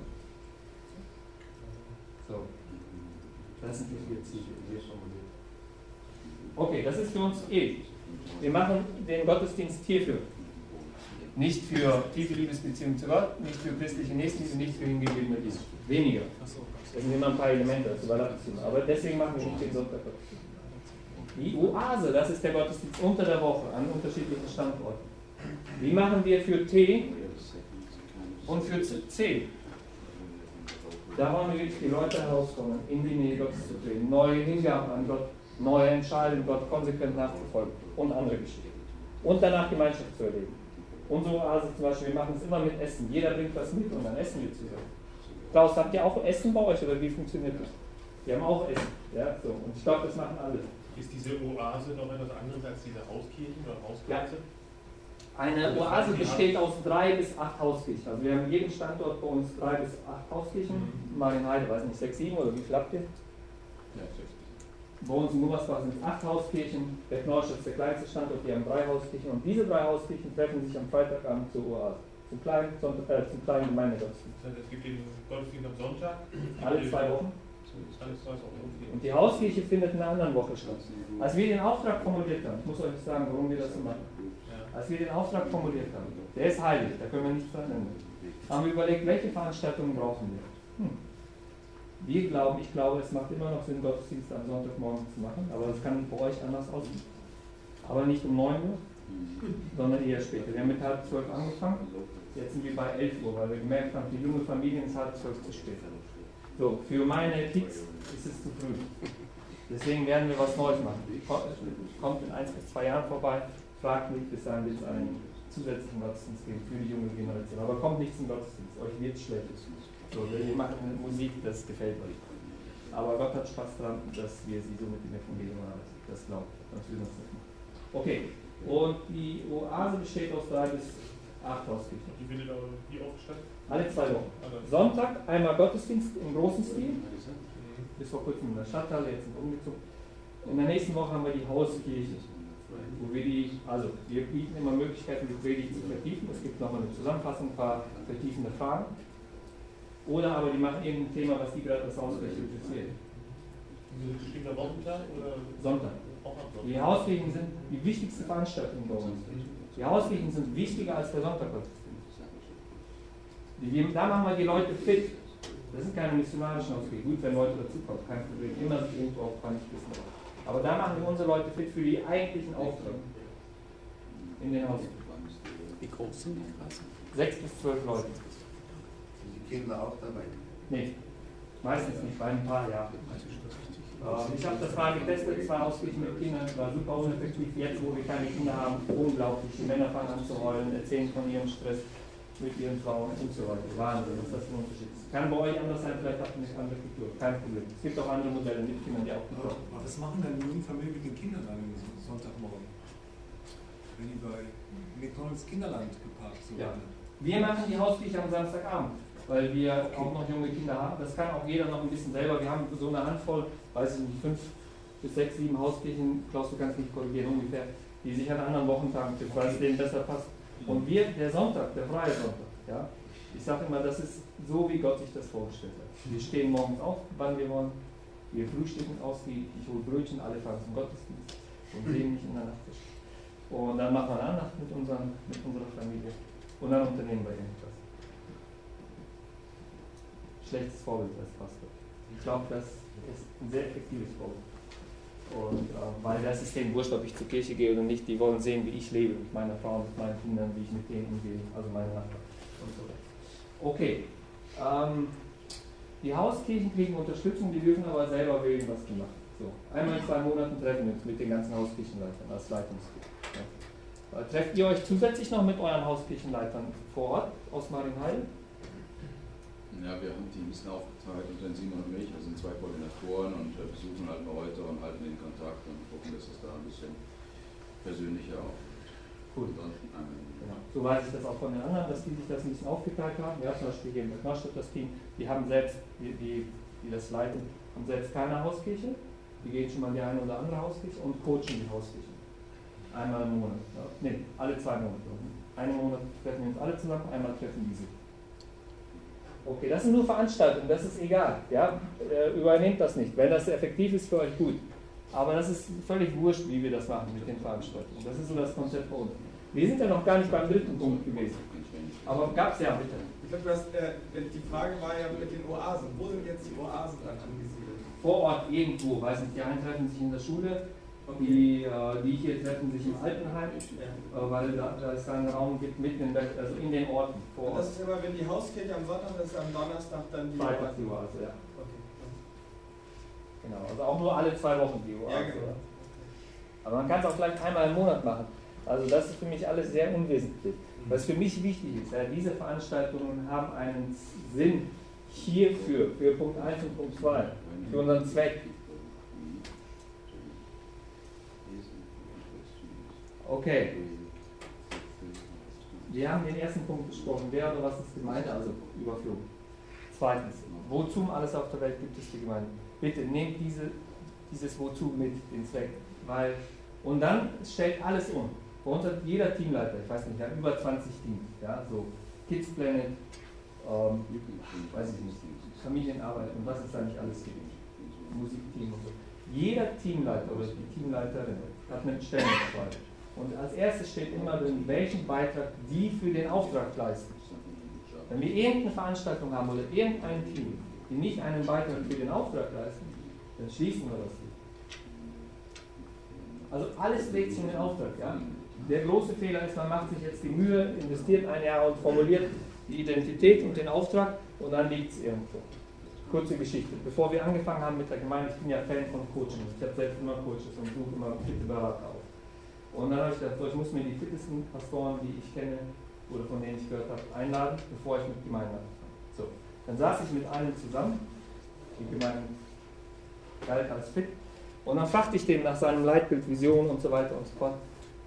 So. Das sind die vier Ziele, die wir formuliert Okay, das ist für uns eh. Wir machen den Gottesdienst hierfür. Nicht für tiefe Liebesbeziehung zu Gott, nicht für christliche Nächstenliebe, nicht für hingegebene Liebe. Weniger. Das sind immer ein paar Elemente, das überlappen Aber deswegen machen wir nicht den Sonntag Die Oase, das ist der Gottesdienst unter der Woche an unterschiedlichen Standorten. Wie machen wir für T und für C? Da wollen wir wirklich die Leute herausfordern, in die Nähe Gottes zu treten, neue Hingaben an Gott, neue Entscheidungen Gott konsequent nachzufolgen und andere Geschichten. Und danach Gemeinschaft zu erleben. Unsere Oase zum Beispiel, wir machen es immer mit Essen. Jeder bringt was mit und dann essen wir zusammen. Klaus, habt ihr auch Essen bei euch oder wie funktioniert das? Wir haben auch Essen. Ja, so. Und ich glaube, das machen alle. Ist diese Oase noch etwas anderes als diese Hauskirchen oder Hausplätze? Ja. Eine Oase besteht aus drei bis acht Hauskirchen. Also wir haben jeden Standort bei uns drei bis acht Hauskirchen. Mhm. Marienheide, weiß nicht, sechs, sieben oder wie viel habt ihr? Ja, sechs. Bei uns in Gummersbach sind es acht Hauskirchen. Der Knorsch ist der kleinste Standort, die haben drei Hauskirchen. Und diese drei Hauskirchen treffen sich am Freitagabend zur Oase zum kleinen, äh, zum kleinen Gemeindegottesdienst. Das heißt, es gibt den Gottesdienst am Sonntag? Alle zwei Wochen. Und die Hauskirche findet in einer anderen Woche statt. Als wir den Auftrag formuliert haben, ich muss euch sagen, warum wir das so machen. Als wir den Auftrag formuliert haben, der ist heilig, da können wir nichts verändern. Haben wir überlegt, welche Veranstaltungen brauchen wir? Hm. Wir glauben, ich glaube, es macht immer noch Sinn, Gottesdienst am Sonntagmorgen zu machen, aber das kann bei euch anders aussehen. Aber nicht um 9 Uhr, sondern eher später. Wir haben mit halb zwölf angefangen Jetzt sind wir bei 11 Uhr, weil wir gemerkt haben, die junge Familie ist halb zwölf zu spät. So, für meine Kids ist es zu früh. Deswegen werden wir was Neues machen. Kommt in 1 bis 2 Jahren vorbei, fragt mich, bis dahin wird es einen zusätzlichen Gottesdienst geben für die junge Generation. Aber kommt nicht zum Gottesdienst, euch wird schlecht. So, wir machen Musik, das gefällt euch. Aber Gott hat Spaß daran, dass wir sie so mit dem Evangelium arbeiten. Das glaubt, sonst würden wir es nicht machen. Okay, und die Oase besteht aus drei bis acht Hauskirchen. Die findet aber wie oft statt? Alle zwei Wochen. Also, Sonntag einmal Gottesdienst im großen Stil, bis vor kurzem in der Stadthalle, jetzt sind wir umgezogen. In der nächsten Woche haben wir die Hauskirche, wo wir die, also wir bieten immer Möglichkeiten, die Predigt zu vertiefen. Es gibt nochmal eine Zusammenfassung, ein paar vertiefende Fragen. Oder aber die machen irgendein Thema, was die gerade das Hauskirche interessiert. Ein bestimmter Wochentag oder Sonntag. auch am Sonntag? Die Hauskirchen sind die wichtigste Veranstaltung bei uns. Die Hauskirchen sind wichtiger als der Sonntaggottesdienst. Die, die- da machen wir die Leute fit. Das sind keine missionarischen Hauskirchen. Gut, wenn Leute dazukommen, kein Problem. Immer sich irgendwo auf kann ich wissen. Aber da machen wir unsere Leute fit für die eigentlichen Aufgaben in den Hauskirchen. Wie groß sind die Klassen? Sechs bis zwölf Leute. Sind die Kinder auch dabei? Nee, meistens nicht, bei ein paar Jahren. Ähm, ich habe das mal getestet, zwei Hauskirchen mit Kindern, war super uneffektiv. Jetzt, wo wir keine Kinder haben, unglaublich. Die Männer fangen an zu heulen, erzählen von ihrem Stress mit ihren Frauen und so weiter. Wahnsinn, was das für ein Unterschied ist. Kann bei euch anders sein, vielleicht habt ihr eine andere Kultur, kein Problem. Es gibt auch andere Modelle mit Kindern, die auch gut Aber, was machen dann die jungen Familien mit den Kindern dann am Sonntagmorgen? Wenn die bei McDonalds Kinderland geparkt so Ja. Wir machen die Hauskirche am Samstagabend, weil wir auch noch junge Kinder haben. Das kann auch jeder noch ein bisschen selber. Wir haben so eine Handvoll, weiß ich nicht, fünf bis sechs, sieben Hauskirchen, Klaus, du kannst nicht korrigieren, ungefähr, die sich an anderen Wochentagen treffen, weil es denen besser passt. Und wir, der Sonntag, der freie Sonntag, ja, ich sage immer, das ist so, wie Gott sich das vorgestellt hat. Wir stehen morgens auf, wann wir wollen, wir frühstücken ausgiebig, ich hole Brötchen, alle fahren zum Gottesdienst und sehen mich in der Nacht. Und dann machen wir eine Andacht mit, unseren, mit unserer Familie und dann unternehmen wir irgendwas. Schlechtes Vorbild als Pastor. Ich glaube, das ist ein sehr effektives Vorbild. Und äh, weil das ist denen wurscht, ob ich zur Kirche gehe oder nicht, die wollen sehen, wie ich lebe mit meiner Frau, mit meinen Kindern, wie ich mit denen umgehe, also meine Nachbarn und so weiter. Okay. Ähm, die Hauskirchen kriegen Unterstützung, die dürfen aber selber wählen, was die machen. So, einmal in zwei Monaten treffen wir uns mit den ganzen Hauskirchenleitern als Leitungsteam. Ja. Äh, Trefft ihr euch zusätzlich noch mit euren Hauskirchenleitern vor Ort aus Marienheil? Ja, wir haben die ein bisschen aufgeteilt unter den Simon und mich. Wir sind zwei Koordinatoren und äh, besuchen halt Leute und halten den Kontakt und gucken, dass es da ein bisschen persönlicher auch Gut. Dann Genau. So weiß ich das auch von den anderen, dass die sich das ein bisschen aufgeteilt haben. Ja, zum Beispiel hier in Neustadt das Team, die haben selbst, die, die, die das leiten, haben selbst keine Hauskirche. Die gehen schon mal in die eine oder andere Hauskirche und coachen die Hauskirche. Einmal im Monat. Ja. Nee, alle zwei Monate. Einen Monat treffen wir uns alle zusammen, einmal treffen die sich. Okay, das sind nur Veranstaltungen, das ist egal. Ja? Äh, übernehmt das nicht. Wenn das effektiv ist für euch gut. Aber das ist völlig wurscht, wie wir das machen mit den Veranstaltungen. Das ist so das Konzept bei uns. Wir sind ja noch gar nicht beim dritten Punkt gewesen. Aber gab es ja bitte. Ich glaube, äh, die Frage war ja mit den Oasen. Wo sind jetzt die Oasen dann angesiedelt? Vor Ort irgendwo, weiß nicht, die einen treffen sich in der Schule, die, äh, die hier treffen sich im Altenheim, Ja. äh, weil da, da es da einen Raum gibt, mitten in also in den Orten vor Ort. das ist immer, wenn die Hauskirche am Sonntag ist, am Donnerstag dann die Freitag die Oase, ja. Okay. Genau, also auch nur alle zwei Wochen die Oase. Ja, genau. oder? Aber man kann es auch vielleicht einmal im Monat machen. Also das ist für mich alles sehr unwesentlich. Was für mich wichtig ist, ja, diese Veranstaltungen haben einen Sinn hierfür, für Punkt 1 und Punkt 2, für unseren Zweck. Okay, wir haben den ersten Punkt besprochen. Wer oder was ist Gemeinde? Also überflogen. Zweitens, wozu alles auf der Welt gibt es die Gemeinde? Bitte nehmt diese, dieses Wozu mit, den Zweck. Weil, und dann stellt alles um. Bei uns hat jeder Teamleiter, ich weiß nicht, wir haben über 20 Teams. Ja, so Kids Planet, ähm, weiß ich nicht, Familienarbeit und was es da nicht alles gibt. Musikteam und so. Jeder Teamleiter oder die Teamleiterin hat eine Stellenbeschreibung. Und als erstes steht immer drin, welchen Beitrag die für den Auftrag leisten. Wenn wir irgendeine Veranstaltung haben oder irgendein Team, die nicht einen Beitrag für den Auftrag leisten, dann schließen wir das nicht. Also alles dreht sich um den Auftrag. Ja? Der große Fehler ist, man macht sich jetzt die Mühe, investiert ein Jahr und formuliert die Identität und den Auftrag und dann liegt es irgendwo. Kurze Geschichte. Bevor wir angefangen haben mit der Gemeinde, ich bin ja Fan von Coaching. Ich habe selbst immer Coaches und suche immer Berater. Und dann habe ich gedacht, so, ich muss mir die fittesten Pastoren, die ich kenne oder von denen ich gehört habe, einladen, bevor ich mit Gemeinde anfange. So. Dann saß ich mit allen zusammen, die Gemeinde galt als fit, und dann fragte ich den nach seinem Leitbild, Vision und so weiter und so fort.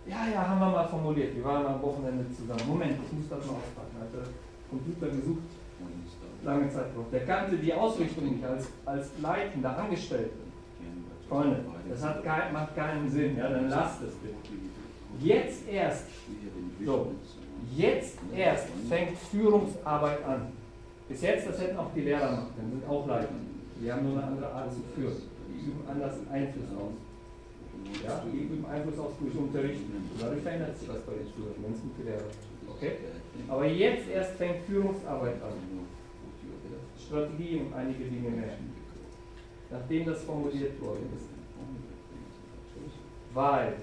Ja, ja, haben wir mal formuliert. Wir waren am Wochenende zusammen. Moment, ich muss das mal auspacken. Hat der Computer gesucht, lange Zeit drauf. Der kannte die Ausrichtung nicht als, als leitender Angestellte. Freunde, das hat kein, macht keinen Sinn. Ja, dann lasst es bitte. Jetzt erst, so, jetzt erst fängt Führungsarbeit an. Bis jetzt, das hätten auch die Lehrer machen können, sind auch Leiter. Die haben nur eine andere Art zu führen. Die üben anders Einfluss aus. Ja, die üben Einfluss aus durch Unterrichten. Dadurch verändert sich was bei den Schülern, wenn es gute Lehrer. Okay? Aber jetzt erst fängt Führungsarbeit an. Strategie und einige Dinge mehr. Nachdem das formuliert worden ist. Weil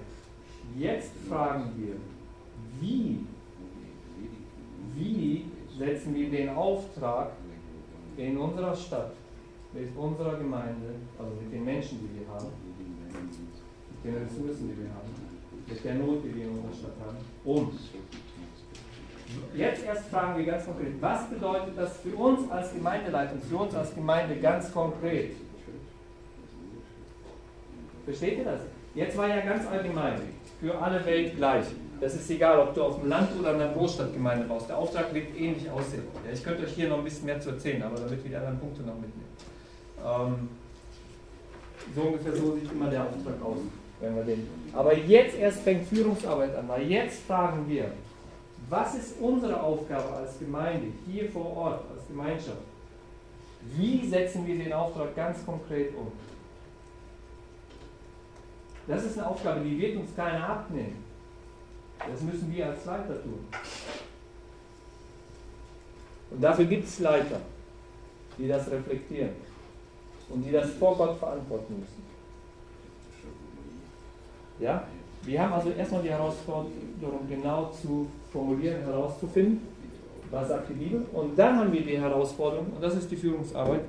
jetzt fragen wir, wie, wie setzen wir den Auftrag in unserer Stadt, mit unserer Gemeinde, also mit den Menschen, die wir haben, mit den Ressourcen, die wir haben, mit der Not, die wir in unserer Stadt haben, um. Jetzt erst fragen wir ganz konkret, was bedeutet das für uns als Gemeindeleitung, für uns als Gemeinde ganz konkret? Versteht ihr das? Jetzt war ja ganz allgemein, für alle Welt gleich. Das ist egal, ob du auf dem Land oder in einer Großstadtgemeinde baust. Der Auftrag wird ähnlich aussehen. Ja, ich könnte euch hier noch ein bisschen mehr zu erzählen, aber damit wir die anderen Punkte noch mitnehmen. Ähm, so ungefähr so sieht immer der Auftrag aus, wenn wir den. Aber jetzt erst fängt Führungsarbeit an, weil jetzt fragen wir, was ist unsere Aufgabe als Gemeinde, hier vor Ort, als Gemeinschaft? Wie setzen wir den Auftrag ganz konkret um? Das ist eine Aufgabe, die wird uns keiner abnehmen. Das müssen wir als Leiter tun. Und dafür gibt es Leiter, die das reflektieren und die das vor Gott verantworten müssen. Ja? Wir haben also erstmal die Herausforderung, genau zu formulieren, herauszufinden, was sagt die Bibel. Und dann haben wir die Herausforderung, und das ist die Führungsarbeit,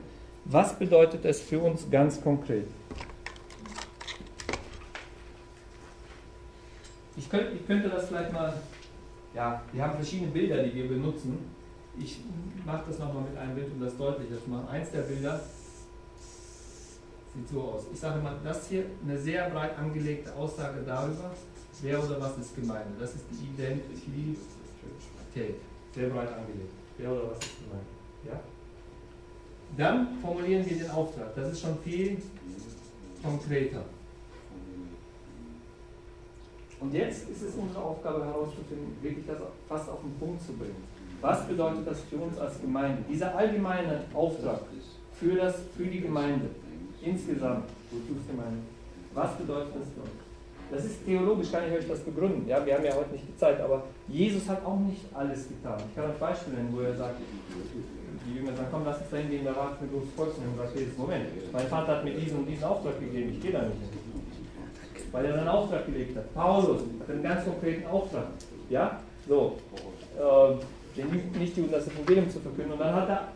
was bedeutet es für uns ganz konkret? Ich könnte, ich könnte das vielleicht mal, ja, wir haben verschiedene Bilder, die wir benutzen. Ich mache das nochmal mit einem Bild, um das deutlicher zu machen. Eins der Bilder sieht so aus. Ich sage mal, das hier eine sehr breit angelegte Aussage darüber, wer oder was ist Gemeinde. Das ist die Identität. Sehr breit angelegt. Wer oder was ist Gemeinde. Ja? Dann formulieren wir den Auftrag. Das ist schon viel konkreter. Und jetzt ist es unsere Aufgabe herauszufinden, wirklich das fast auf den Punkt zu bringen. Was bedeutet das für uns als Gemeinde? Dieser allgemeine Auftrag für, das, für die Gemeinde insgesamt, wozu Gemeinde, was bedeutet das für uns? Das ist theologisch, kann ich euch das begründen. Ja, wir haben ja heute nicht die Zeit, aber Jesus hat auch nicht alles getan. Ich kann euch Beispiele nennen, wo er sagt, die Jünger sagen, komm, lass uns dahin gehen, da wartet ein großes Volk. Und sagt, jedes Moment, mein Vater hat mir diesen und diesen Auftrag gegeben, ich gehe da nicht hin weil er einen Auftrag gelegt hat. Paulus hat einen ganz konkreten Auftrag. Ja? So, äh, den Nichtjuden das Evangelium zu verkünden. Und dann hat er,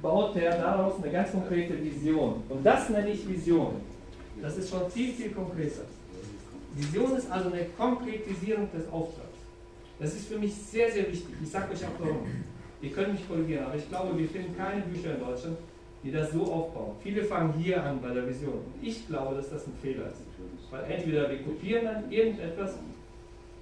baut er daraus eine ganz konkrete Vision. Und das nenne ich Vision. Das ist schon viel, viel konkreter. Vision ist also eine Konkretisierung des Auftrags. Das ist für mich sehr, sehr wichtig. Ich sage euch auch warum. Ihr könnt mich korrigieren, aber ich glaube, wir finden keine Bücher in Deutschland, die das so aufbauen. Viele fangen hier an bei der Vision. Und ich glaube, dass das ein Fehler ist. Weil entweder wir kopieren dann irgendetwas,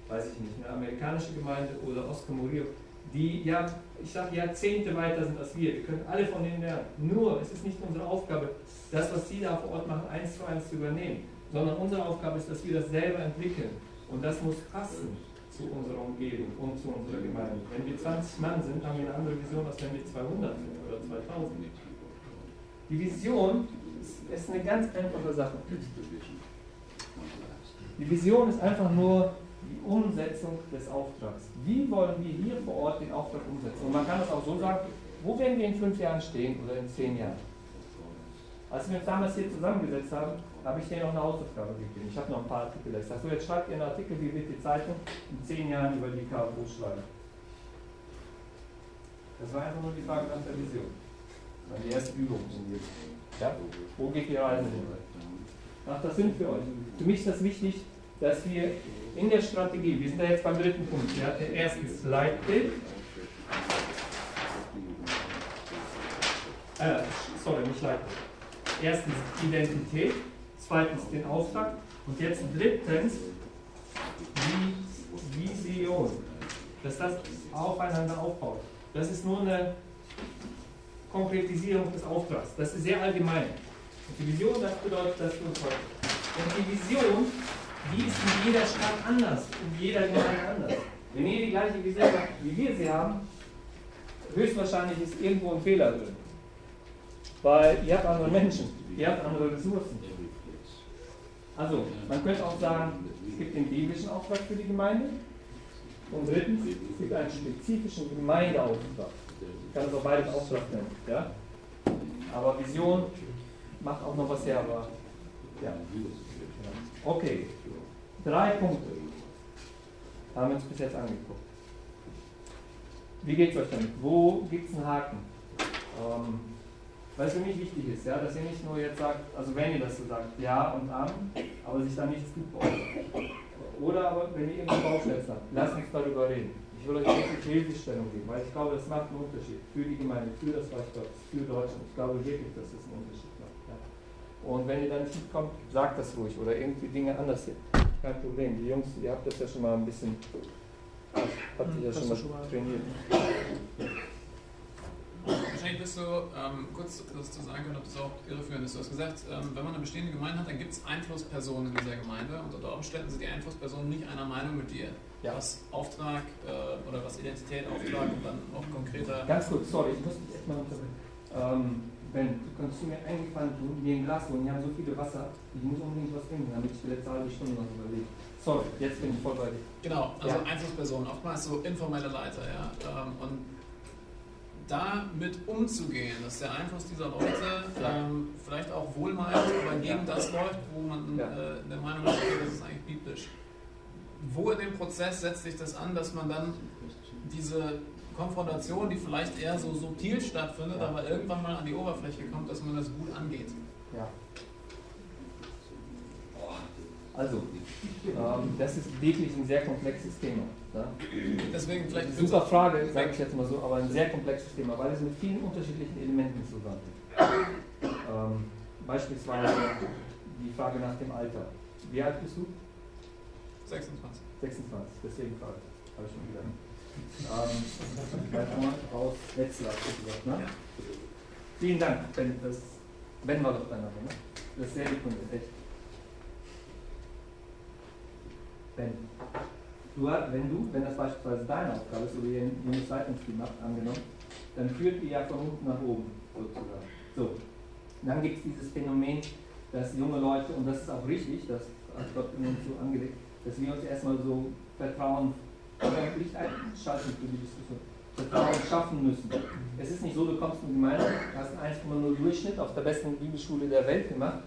weiß ich nicht, eine amerikanische Gemeinde oder Oscar Murillo, die ja, ich sage Jahrzehnte weiter sind als wir. Wir können alle von denen lernen. Nur, es ist nicht unsere Aufgabe, das, was sie da vor Ort machen, eins zu eins zu übernehmen, sondern unsere Aufgabe ist, dass wir das selber entwickeln. Und das muss passen zu unserer Umgebung und zu unserer Gemeinde. Wenn wir 20 Mann sind, haben wir eine andere Vision, als wenn wir 200 sind oder 2000. Die Vision ist eine ganz einfache Sache. Die Vision ist einfach nur die Umsetzung des Auftrags. Wie wollen wir hier vor Ort den Auftrag umsetzen? Und man kann es auch so sagen, wo werden wir in fünf Jahren stehen oder in zehn Jahren? Als wir uns damals hier zusammengesetzt haben, habe ich dir noch eine Hausaufgabe gegeben. Ich habe noch ein paar Artikel. Ich sage, so jetzt schreibt ihr einen Artikel, wie wird die Zeitung in zehn Jahren über die KFO schreiben. Das war einfach nur die Frage nach der Vision. Das war die erste Übung. Ja? Wo geht die Reise hin? Macht das Sinn für euch? Für mich ist das wichtig, dass wir in der Strategie, wir sind da jetzt beim dritten Punkt, ja, erstens Leitbild. Äh, sorry, nicht Leitung. Erstens Identität, zweitens den Auftrag und jetzt drittens die Vision. Dass das aufeinander aufbaut. Das ist nur eine Konkretisierung des Auftrags. Das ist sehr allgemein. Und die Vision, das bedeutet, dass du uns heute. Und die Vision, die ist in jeder Stadt anders, in jeder Gemeinde anders. Wenn ihr die gleiche Vision habt, wie wir sie haben, höchstwahrscheinlich ist irgendwo ein Fehler drin. Weil ihr habt andere Menschen, ihr habt andere Ressourcen. Also, man könnte auch sagen, es gibt den biblischen Auftrag für die Gemeinde. Und drittens, es gibt einen spezifischen Gemeindeauftrag. Ich kann es auch beides Auftrag nennen. Ja? Aber Vision macht auch noch was her. Aber, ja. Okay, drei Punkte haben wir uns bis jetzt angeguckt. Wie geht es euch damit? Wo gibt es einen Haken? Ähm, es für mich wichtig ist, ja, dass ihr nicht nur jetzt sagt, also wenn ihr das so sagt, ja und an, aber sich da nichts gut baut. Oder aber wenn ihr irgendwie Bauchschmerzen habt, lasst nichts darüber reden. Ich will euch wirklich Hilfestellung geben, weil ich glaube, das macht einen Unterschied für die Gemeinde, für das Reich Gottes, für Deutschland. Ich glaube wirklich, dass das einen Unterschied macht. Ja. Und wenn ihr da nicht mitkommt, sagt das ruhig oder irgendwie Dinge anders. Kein Problem. Die Jungs, ihr habt das ja schon mal ein bisschen, habt ihr ja schon mal trainiert. Wahrscheinlich bist du, ähm, kurz das zu sagen können, ob das auch irreführend ist. Du hast gesagt, ähm, wenn man eine bestehende Gemeinde hat, dann gibt es Einflusspersonen in dieser Gemeinde und unter Umständen sind die Einflusspersonen nicht einer Meinung mit dir. Ja. Was Auftrag äh, oder was Identität, Auftrag und dann noch konkreter. Ganz kurz, sorry, ich muss dich echt mal unterbrechen. Ähm, Ben, du kannst du mir eingefallen tun, mir ein Glas holen, die haben so viele Wasser, ich muss unbedingt was trinken, damit ich die letzte halbe Stunde noch überlege. Sorry, jetzt bin ich voll bei dir. Genau, also Ja. Einflusspersonen, oftmals so informelle Leiter, ja. Ähm, und damit umzugehen, dass der Einfluss dieser Leute ähm, vielleicht auch wohlmeinend, aber gegen das läuft, wo man Ja. äh, der Meinung ist, okay, das ist eigentlich biblisch. Wo in dem Prozess setzt sich das an, dass man dann diese Konfrontation, die vielleicht eher so subtil stattfindet, Ja. aber irgendwann mal an die Oberfläche kommt, dass man das gut angeht? Ja. Also, ähm, das ist wirklich ein sehr komplexes Thema. Ja? Deswegen vielleicht Super Frage, sage ich jetzt mal so, aber ein sehr komplexes Thema, weil es mit vielen unterschiedlichen Elementen zusammenhängt. Ähm, beispielsweise die Frage nach dem Alter. Wie alt bist du? 26. 26, deswegen frage ich. Habe ich schon wieder. Ähm, aus Wetzlar, gesagt, ne? Vielen Dank, Ben. Das, ben war doch dein Name, ne? Das ist sehr lieb echt. Ben, du, wenn du, wenn das beispielsweise deine Aufgabe ist, oder ihr ein habt, angenommen, dann führt ihr ja von unten nach oben, sozusagen. So. Dann gibt es dieses Phänomen, dass junge Leute, und das ist auch richtig, das hat Gott in uns so angelegt, dass wir uns erstmal so Vertrauen, oder nicht einschalten für die Diskussion, Vertrauen schaffen müssen. Es ist nicht so, du kommst in die Gemeinde, hast einen 1,0 Durchschnitt auf der besten Bibelschule der Welt gemacht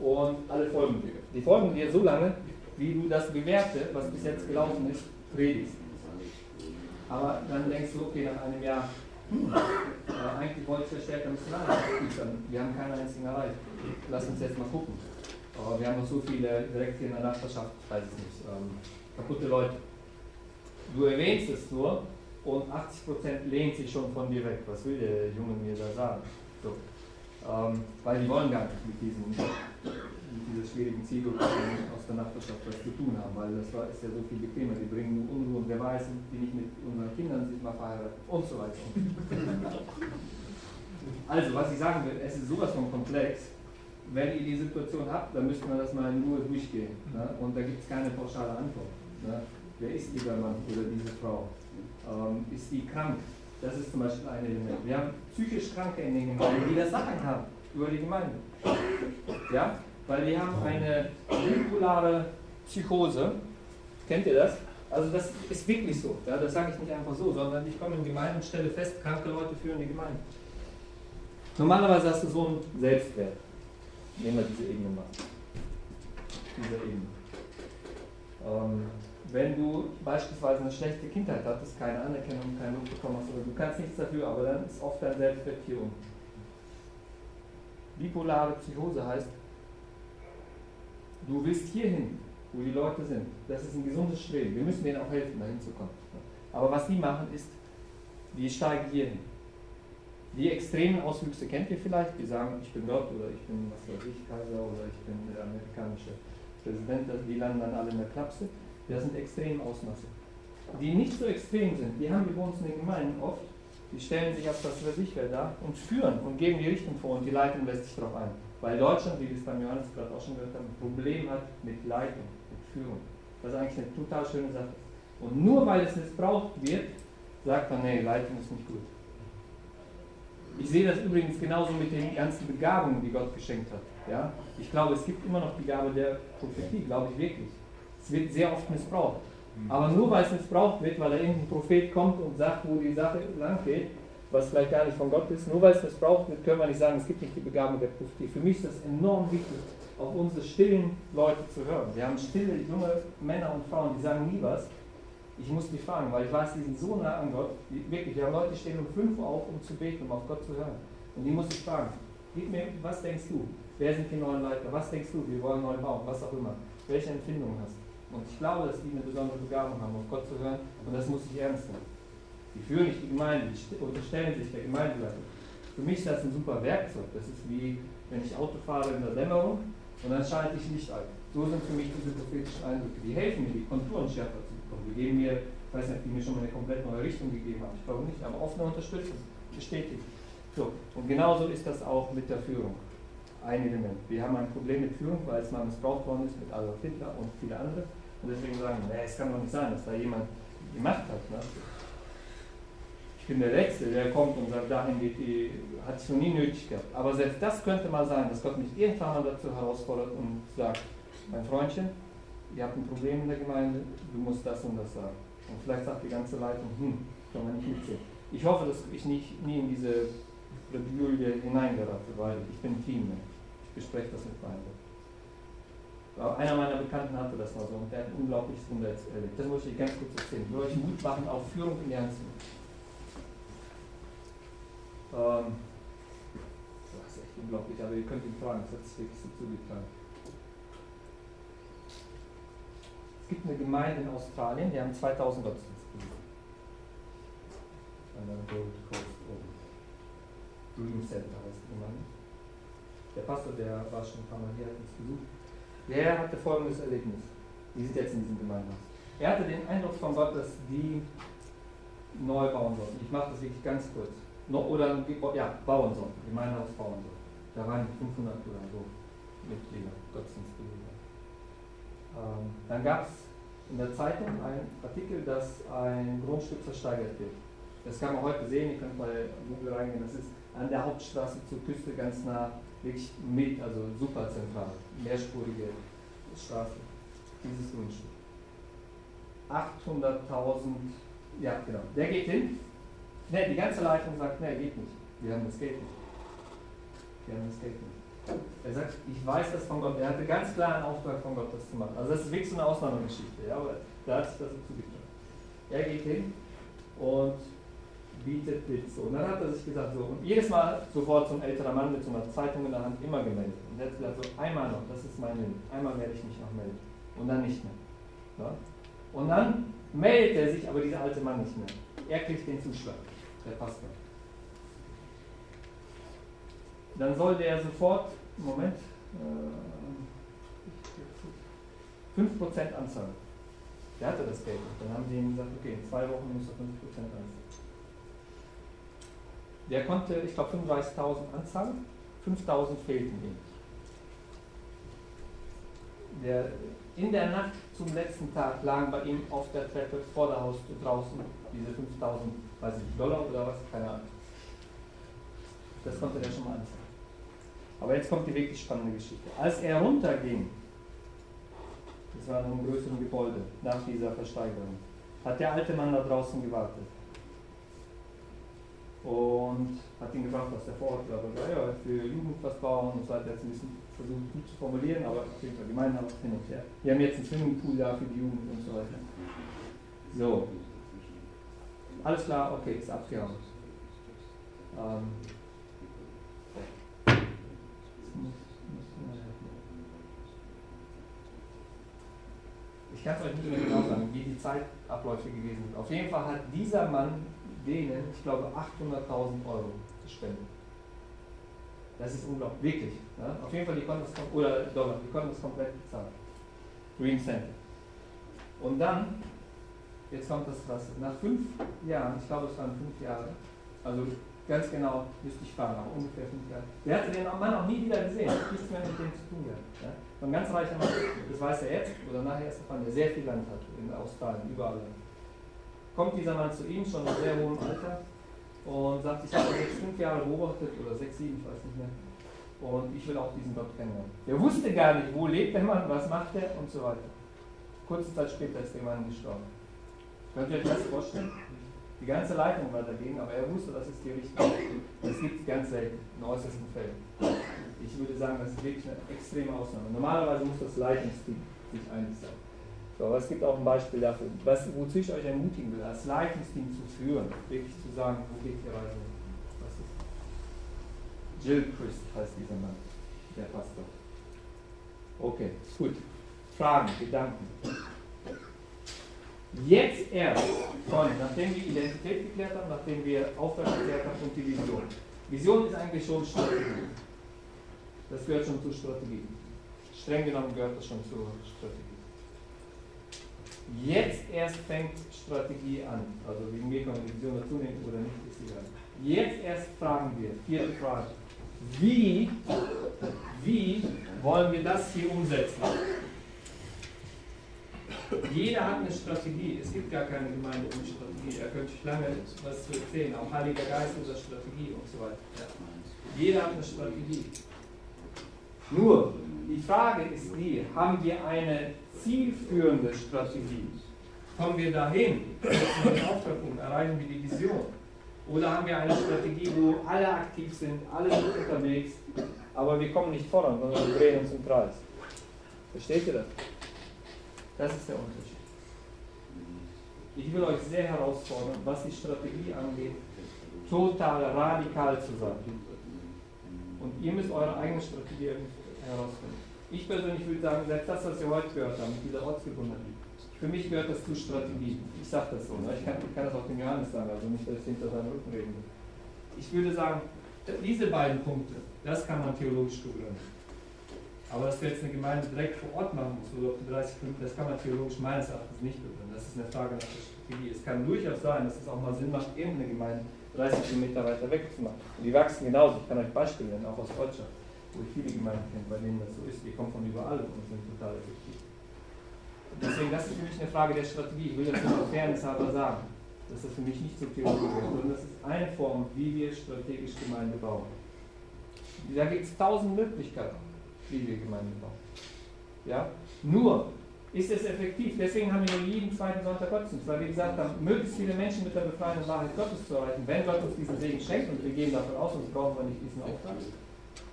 und alle folgen dir. Die folgen dir so lange, wie du das Bewährte, was bis jetzt gelaufen ist, predigst. Aber dann denkst du, okay, nach einem Jahr, hm, äh, eigentlich wollte ich ja stärker Missionar sein. Wir haben keinen einzigen erreicht. Lass uns jetzt mal gucken. Aber wir haben noch so viele direkt hier in der Nachbarschaft, ich weiß es nicht, ähm, kaputte Leute. Du erwähnst es nur und 80% lehnt sich schon von dir weg. Was will der Junge mir da sagen? So. Ähm, weil die wollen gar nicht mit, diesem, mit dieser schwierigen Zielgruppe aus der Nachbarschaft was zu tun haben, weil das war, ist ja so viel bequemer. Die bringen nur Unruhe und wer weiß, wie nicht mit unseren Kindern sich mal verheiratet und so weiter. Also, was ich sagen will, es ist sowas von komplex. Wenn ihr die Situation habt, dann müsst man das mal in Ruhe durchgehen. Ne? Und da gibt es keine pauschale Antwort. Ne? Wer ist dieser Mann oder diese Frau? Ähm, ist die krank? Das ist zum Beispiel ein Element. Wir haben psychisch Kranke in den Gemeinden, die das Sagen haben über die Gemeinde. Ja? Weil die haben eine bipolare Psychose. Kennt ihr das? Also das ist wirklich so. Ja? Das sage ich nicht einfach so, sondern ich komme in Gemeinden und stelle fest, kranke Leute führen die Gemeinde. Normalerweise hast du so einen Selbstwert. Nehmen wir diese Ebene mal. Diese Ebene. Ähm, wenn du beispielsweise eine schlechte Kindheit hattest, keine Anerkennung, kein Lob bekommen hast, oder du kannst nichts dafür, aber dann ist oft dein Selbstwert hier unten. Bipolare Psychose heißt, du willst hierhin, wo die Leute sind. Das ist ein gesundes Streben. Wir müssen denen auch helfen, dahin zu kommen. Aber was die machen ist, die steigen hierhin. Die extremen Auswüchse kennt ihr vielleicht, die sagen, ich bin Gott oder ich bin, was weiß ich, Kaiser oder ich bin der amerikanische Präsident, die landen dann alle in der Klapse. Das sind extreme Ausmaße. Die nicht so extrem sind, die haben wir bei uns in den Gemeinden oft, die stellen sich auf das Versicher da und führen und geben die Richtung vor und die Leitung lässt sich darauf ein. Weil Deutschland, wie wir es beim Johannes gerade auch schon gehört haben, ein Problem hat mit Leitung, mit Führung. Das ist eigentlich eine total schöne Sache. Und nur weil es missbraucht wird, sagt man, nee, Leitung ist nicht gut. Ich sehe das übrigens genauso mit den ganzen Begabungen, die Gott geschenkt hat. Ja? Ich glaube, es gibt immer noch die Gabe der Prophetie, glaube ich wirklich. Es wird sehr oft missbraucht. Aber nur weil es missbraucht wird, weil da irgendein Prophet kommt und sagt, wo die Sache lang geht, was vielleicht gar nicht von Gott ist, nur weil es missbraucht wird, können wir nicht sagen, es gibt nicht die Begabung der Prophetie. Für mich ist das enorm wichtig, auf unsere stillen Leute zu hören. Wir haben stille, junge Männer und Frauen, die sagen nie was. Ich muss die fragen, weil ich weiß, die sind so nah an Gott. Wirklich, wir haben Leute, die stehen um 5 Uhr auf, um zu beten, um auf Gott zu hören. Und die muss ich fragen. Gib mir, was denkst du? Wer sind die neuen Leiter? Was denkst du? Wir wollen neu bauen, was auch immer. Welche Empfindungen hast du? Und ich glaube, dass die eine besondere Begabung haben, auf Gott zu hören. Und das muss ich ernst nehmen. Die führen nicht die Gemeinde, die unterstellen sich der Gemeindeleitung. Für mich ist das ein super Werkzeug. Das ist wie, wenn ich Auto fahre in der Dämmerung und dann schalte ich Licht ein. So sind für mich diese prophetischen Eindrücke. Die helfen mir, die Konturen schärfer zu bekommen. Die geben mir, ich weiß nicht, die mir schon mal eine komplett neue Richtung gegeben haben. Ich glaube nicht, aber offene Unterstützung, bestätigt. So, und genauso ist das auch mit der Führung. Ein Element. Wir haben ein Problem mit Führung, weil es mal missbraucht worden ist mit Adolf Hitler und viele andere. Und deswegen sagen, nee, es kann doch nicht sein, dass da jemand die Macht hat. Ne? Ich bin der Letzte, der kommt und sagt, dahin geht die, hat es noch nie nötig gehabt. Aber selbst das könnte mal sein, dass Gott mich irgendwann mal dazu herausfordert und sagt, mein Freundchen, ihr habt ein Problem in der Gemeinde, du musst das und das sagen. Und vielleicht sagt die ganze Leitung, hm, kann man nicht mitzählen. Ich hoffe, dass ich nicht, nie in diese Bredouille hineingerate, weil ich bin Teammensch. Ich bespreche das mit meinen einer meiner Bekannten hatte das mal so und der hat ein unglaubliches Wunder erlebt. Das muss ich ganz kurz erzählen. Ich will euch Mut machen, auf Führung in Ernst zu nehmen. Ähm, das ist echt unglaublich, aber ihr könnt ihn fragen, das hat sich wirklich so zugetragen. Es gibt eine Gemeinde in Australien, die haben 2000 Gottesdienstbesucher. An der Gold Coast Dream Center heißt die Gemeinde. Der Pastor, der war schon ein paar Mal hier, hat uns besucht der hatte folgendes Erlebnis. Die sind jetzt in diesem Gemeindehaus. Er hatte den Eindruck von Gott, dass die neu bauen sollten. Ich mache das wirklich ganz kurz. oder ja, bauen sollten, Gemeindehaus bauen sollten. Da waren 500 oder so Mitglieder, Gottesdienstbesucher. Ähm, dann gab es in der Zeitung einen Artikel, dass ein Grundstück versteigert wird. Das kann man heute sehen, ihr könnt mal Google reingehen, das ist an der Hauptstraße zur Küste ganz nah wirklich mit, also super zentral, mehrspurige Straße, dieses Grundstück. 800.000, ja genau, der geht hin. Ne, die ganze Leitung sagt, ne, geht nicht. Wir haben das Geld nicht. Wir haben das Geld nicht. Er sagt, ich weiß das von Gott. Er hatte ganz klar einen Auftrag von Gott, das zu machen. Also das ist wirklich so eine Ausnahmegeschichte, ja, aber da hat sich das so zugetragen. Er geht hin und bietet Witz. Und dann hat er sich gesagt, so, und jedes Mal sofort so ein älterer Mann mit so einer Zeitung in der Hand immer gemeldet. Und er hat gesagt, so, einmal noch, das ist mein Limit, einmal werde ich mich noch melden. Und dann nicht mehr. Ja? Und dann meldet er sich, aber dieser alte Mann nicht mehr. Er kriegt den Zuschlag, der Pastor. Dann soll der sofort, Moment, äh, 5% anzahlen. Der hatte das Geld. Dann haben sie ihm gesagt, okay, in zwei Wochen muss er 5% anzahlen. Der konnte, ich glaube, 35.000 anzahlen, 5.000 fehlten ihm. Der, in der Nacht zum letzten Tag lagen bei ihm auf der Treppe vor der Haustür draußen diese 5.000, weiß ich, Dollar oder was, keine Ahnung. Das konnte er schon mal anzahlen. Aber jetzt kommt die wirklich spannende Geschichte. Als er runterging, das war in einem größeren Gebäude, nach dieser Versteigerung, hat der alte Mann da draußen gewartet und hat ihn gefragt, was der vorhat. Aber ja, für Jugend was bauen und so hat er jetzt ein bisschen versucht gut zu formulieren, aber auf jeden Fall gemein hin und her. Wir haben jetzt einen Swimmingpool da für die Jugend und so weiter. So. Alles klar, okay, ist abgehauen. Ähm. Ich kann es euch nicht mehr genau sagen, wie die Zeitabläufe gewesen sind. Auf jeden Fall hat dieser Mann denen, ich glaube, 800.000 Euro zu spenden. Das ist unglaublich, wirklich. Ja? Auf jeden Fall, die konnten das, oder Dollar, die konnten das komplett bezahlen. Green Center. Und dann, jetzt kommt das Krasse, nach fünf Jahren, ich glaube es waren fünf Jahre, also ganz genau müsste ich fahren, aber ungefähr fünf Jahre. Der hatte den Mann auch nie wieder gesehen, nichts mehr mit dem zu tun gehabt. Ja? Ein ganz reicher Mann, das weiß er jetzt oder nachher erst erfahren, der sehr viel Land hat in Australien, überall. Kommt dieser Mann zu ihm, schon in sehr hohem Alter, und sagt, ich habe jetzt fünf Jahre beobachtet oder sechs, sieben, ich weiß nicht mehr. Und ich will auch diesen Gott kennenlernen. Der wusste gar nicht, wo lebt der Mann, was macht er und so weiter. Kurze Zeit später ist der Mann gestorben. Könnt ihr euch das vorstellen? Die ganze Leitung war dagegen, aber er wusste, das ist die Richtung. Das gibt es ganz selten, in äußersten Fällen. Ich würde sagen, das ist wirklich eine extreme Ausnahme. Normalerweise muss das Leitungsteam sich einig sein. So, aber es gibt auch ein Beispiel dafür, was, wozu ich euch ermutigen will, als Leitungsteam zu führen, wirklich zu sagen, wo geht die Reise? Was ist? Jill Christ heißt dieser Mann, der Pastor. Okay, gut. Fragen, Gedanken. Jetzt erst, von, nachdem wir Identität geklärt haben, nachdem wir Auftrag geklärt haben und die Vision. Vision ist eigentlich schon Strategie. Das gehört schon zur Strategie. Streng genommen gehört das schon zur Strategie. Jetzt erst fängt Strategie an. Also wegen mir kann man die Vision dazu nehmen oder nicht, ist egal. Jetzt erst fragen wir, vierte Frage. Wie, wie wollen wir das hier umsetzen? Jeder hat eine Strategie. Es gibt gar keine Gemeinde ohne Strategie. Da könnte ich lange was zu erzählen. Auch Heiliger Geist unserer Strategie und so weiter. Jeder hat eine Strategie. Nur, die Frage ist die, haben wir eine zielführende Strategie? Kommen wir dahin, Auftrag erreichen wir die Vision? Oder haben wir eine Strategie, wo alle aktiv sind, alle sind unterwegs, aber wir kommen nicht voran, sondern wir drehen uns im Kreis? Versteht ihr das? Das ist der Unterschied. Ich will euch sehr herausfordern, was die Strategie angeht, total radikal zu sein. Und ihr müsst eure eigene Strategie herausfinden. Ich persönlich würde sagen, selbst das, was wir heute gehört haben, mit dieser Ortsgebundenheit, für mich gehört das zu Strategie. Ich sage das so, ne? ich, kann, kann das auch dem Johannes sagen, also nicht, dass ich hinter seinem Rücken reden will. Ich würde sagen, diese beiden Punkte, das kann man theologisch begründen. Aber dass du jetzt eine Gemeinde direkt vor Ort machen musst, oder auf die 30 Minuten, das kann man theologisch meines Erachtens nicht begründen. Das ist eine Frage nach der Strategie. Es kann durchaus sein, dass es auch mal Sinn macht, irgendeine Gemeinde 30 Kilometer weiter weg. Und die wachsen genauso. Ich kann euch Beispiele nennen, auch aus Deutschland wo ich viele Gemeinden kenne, bei denen das so ist. Die kommen von überall und sind total effektiv. Deswegen, das ist für mich eine Frage der Strategie. Ich will das nur Fairness halber sagen, dass das für mich nicht so theologisch ist, sondern das ist eine Form, wie wir strategisch Gemeinde bauen. Da gibt es tausend Möglichkeiten, wie wir Gemeinde bauen. Ja? Nur, ist es effektiv? Deswegen haben wir jeden zweiten Sonntag Gottesdienst, weil wir gesagt haben, möglichst viele Menschen mit der befreienden Wahrheit Gottes zu erreichen. Wenn Gott uns diesen Segen schenkt, und wir gehen davon aus, sonst brauchen wir nicht diesen Auftrag,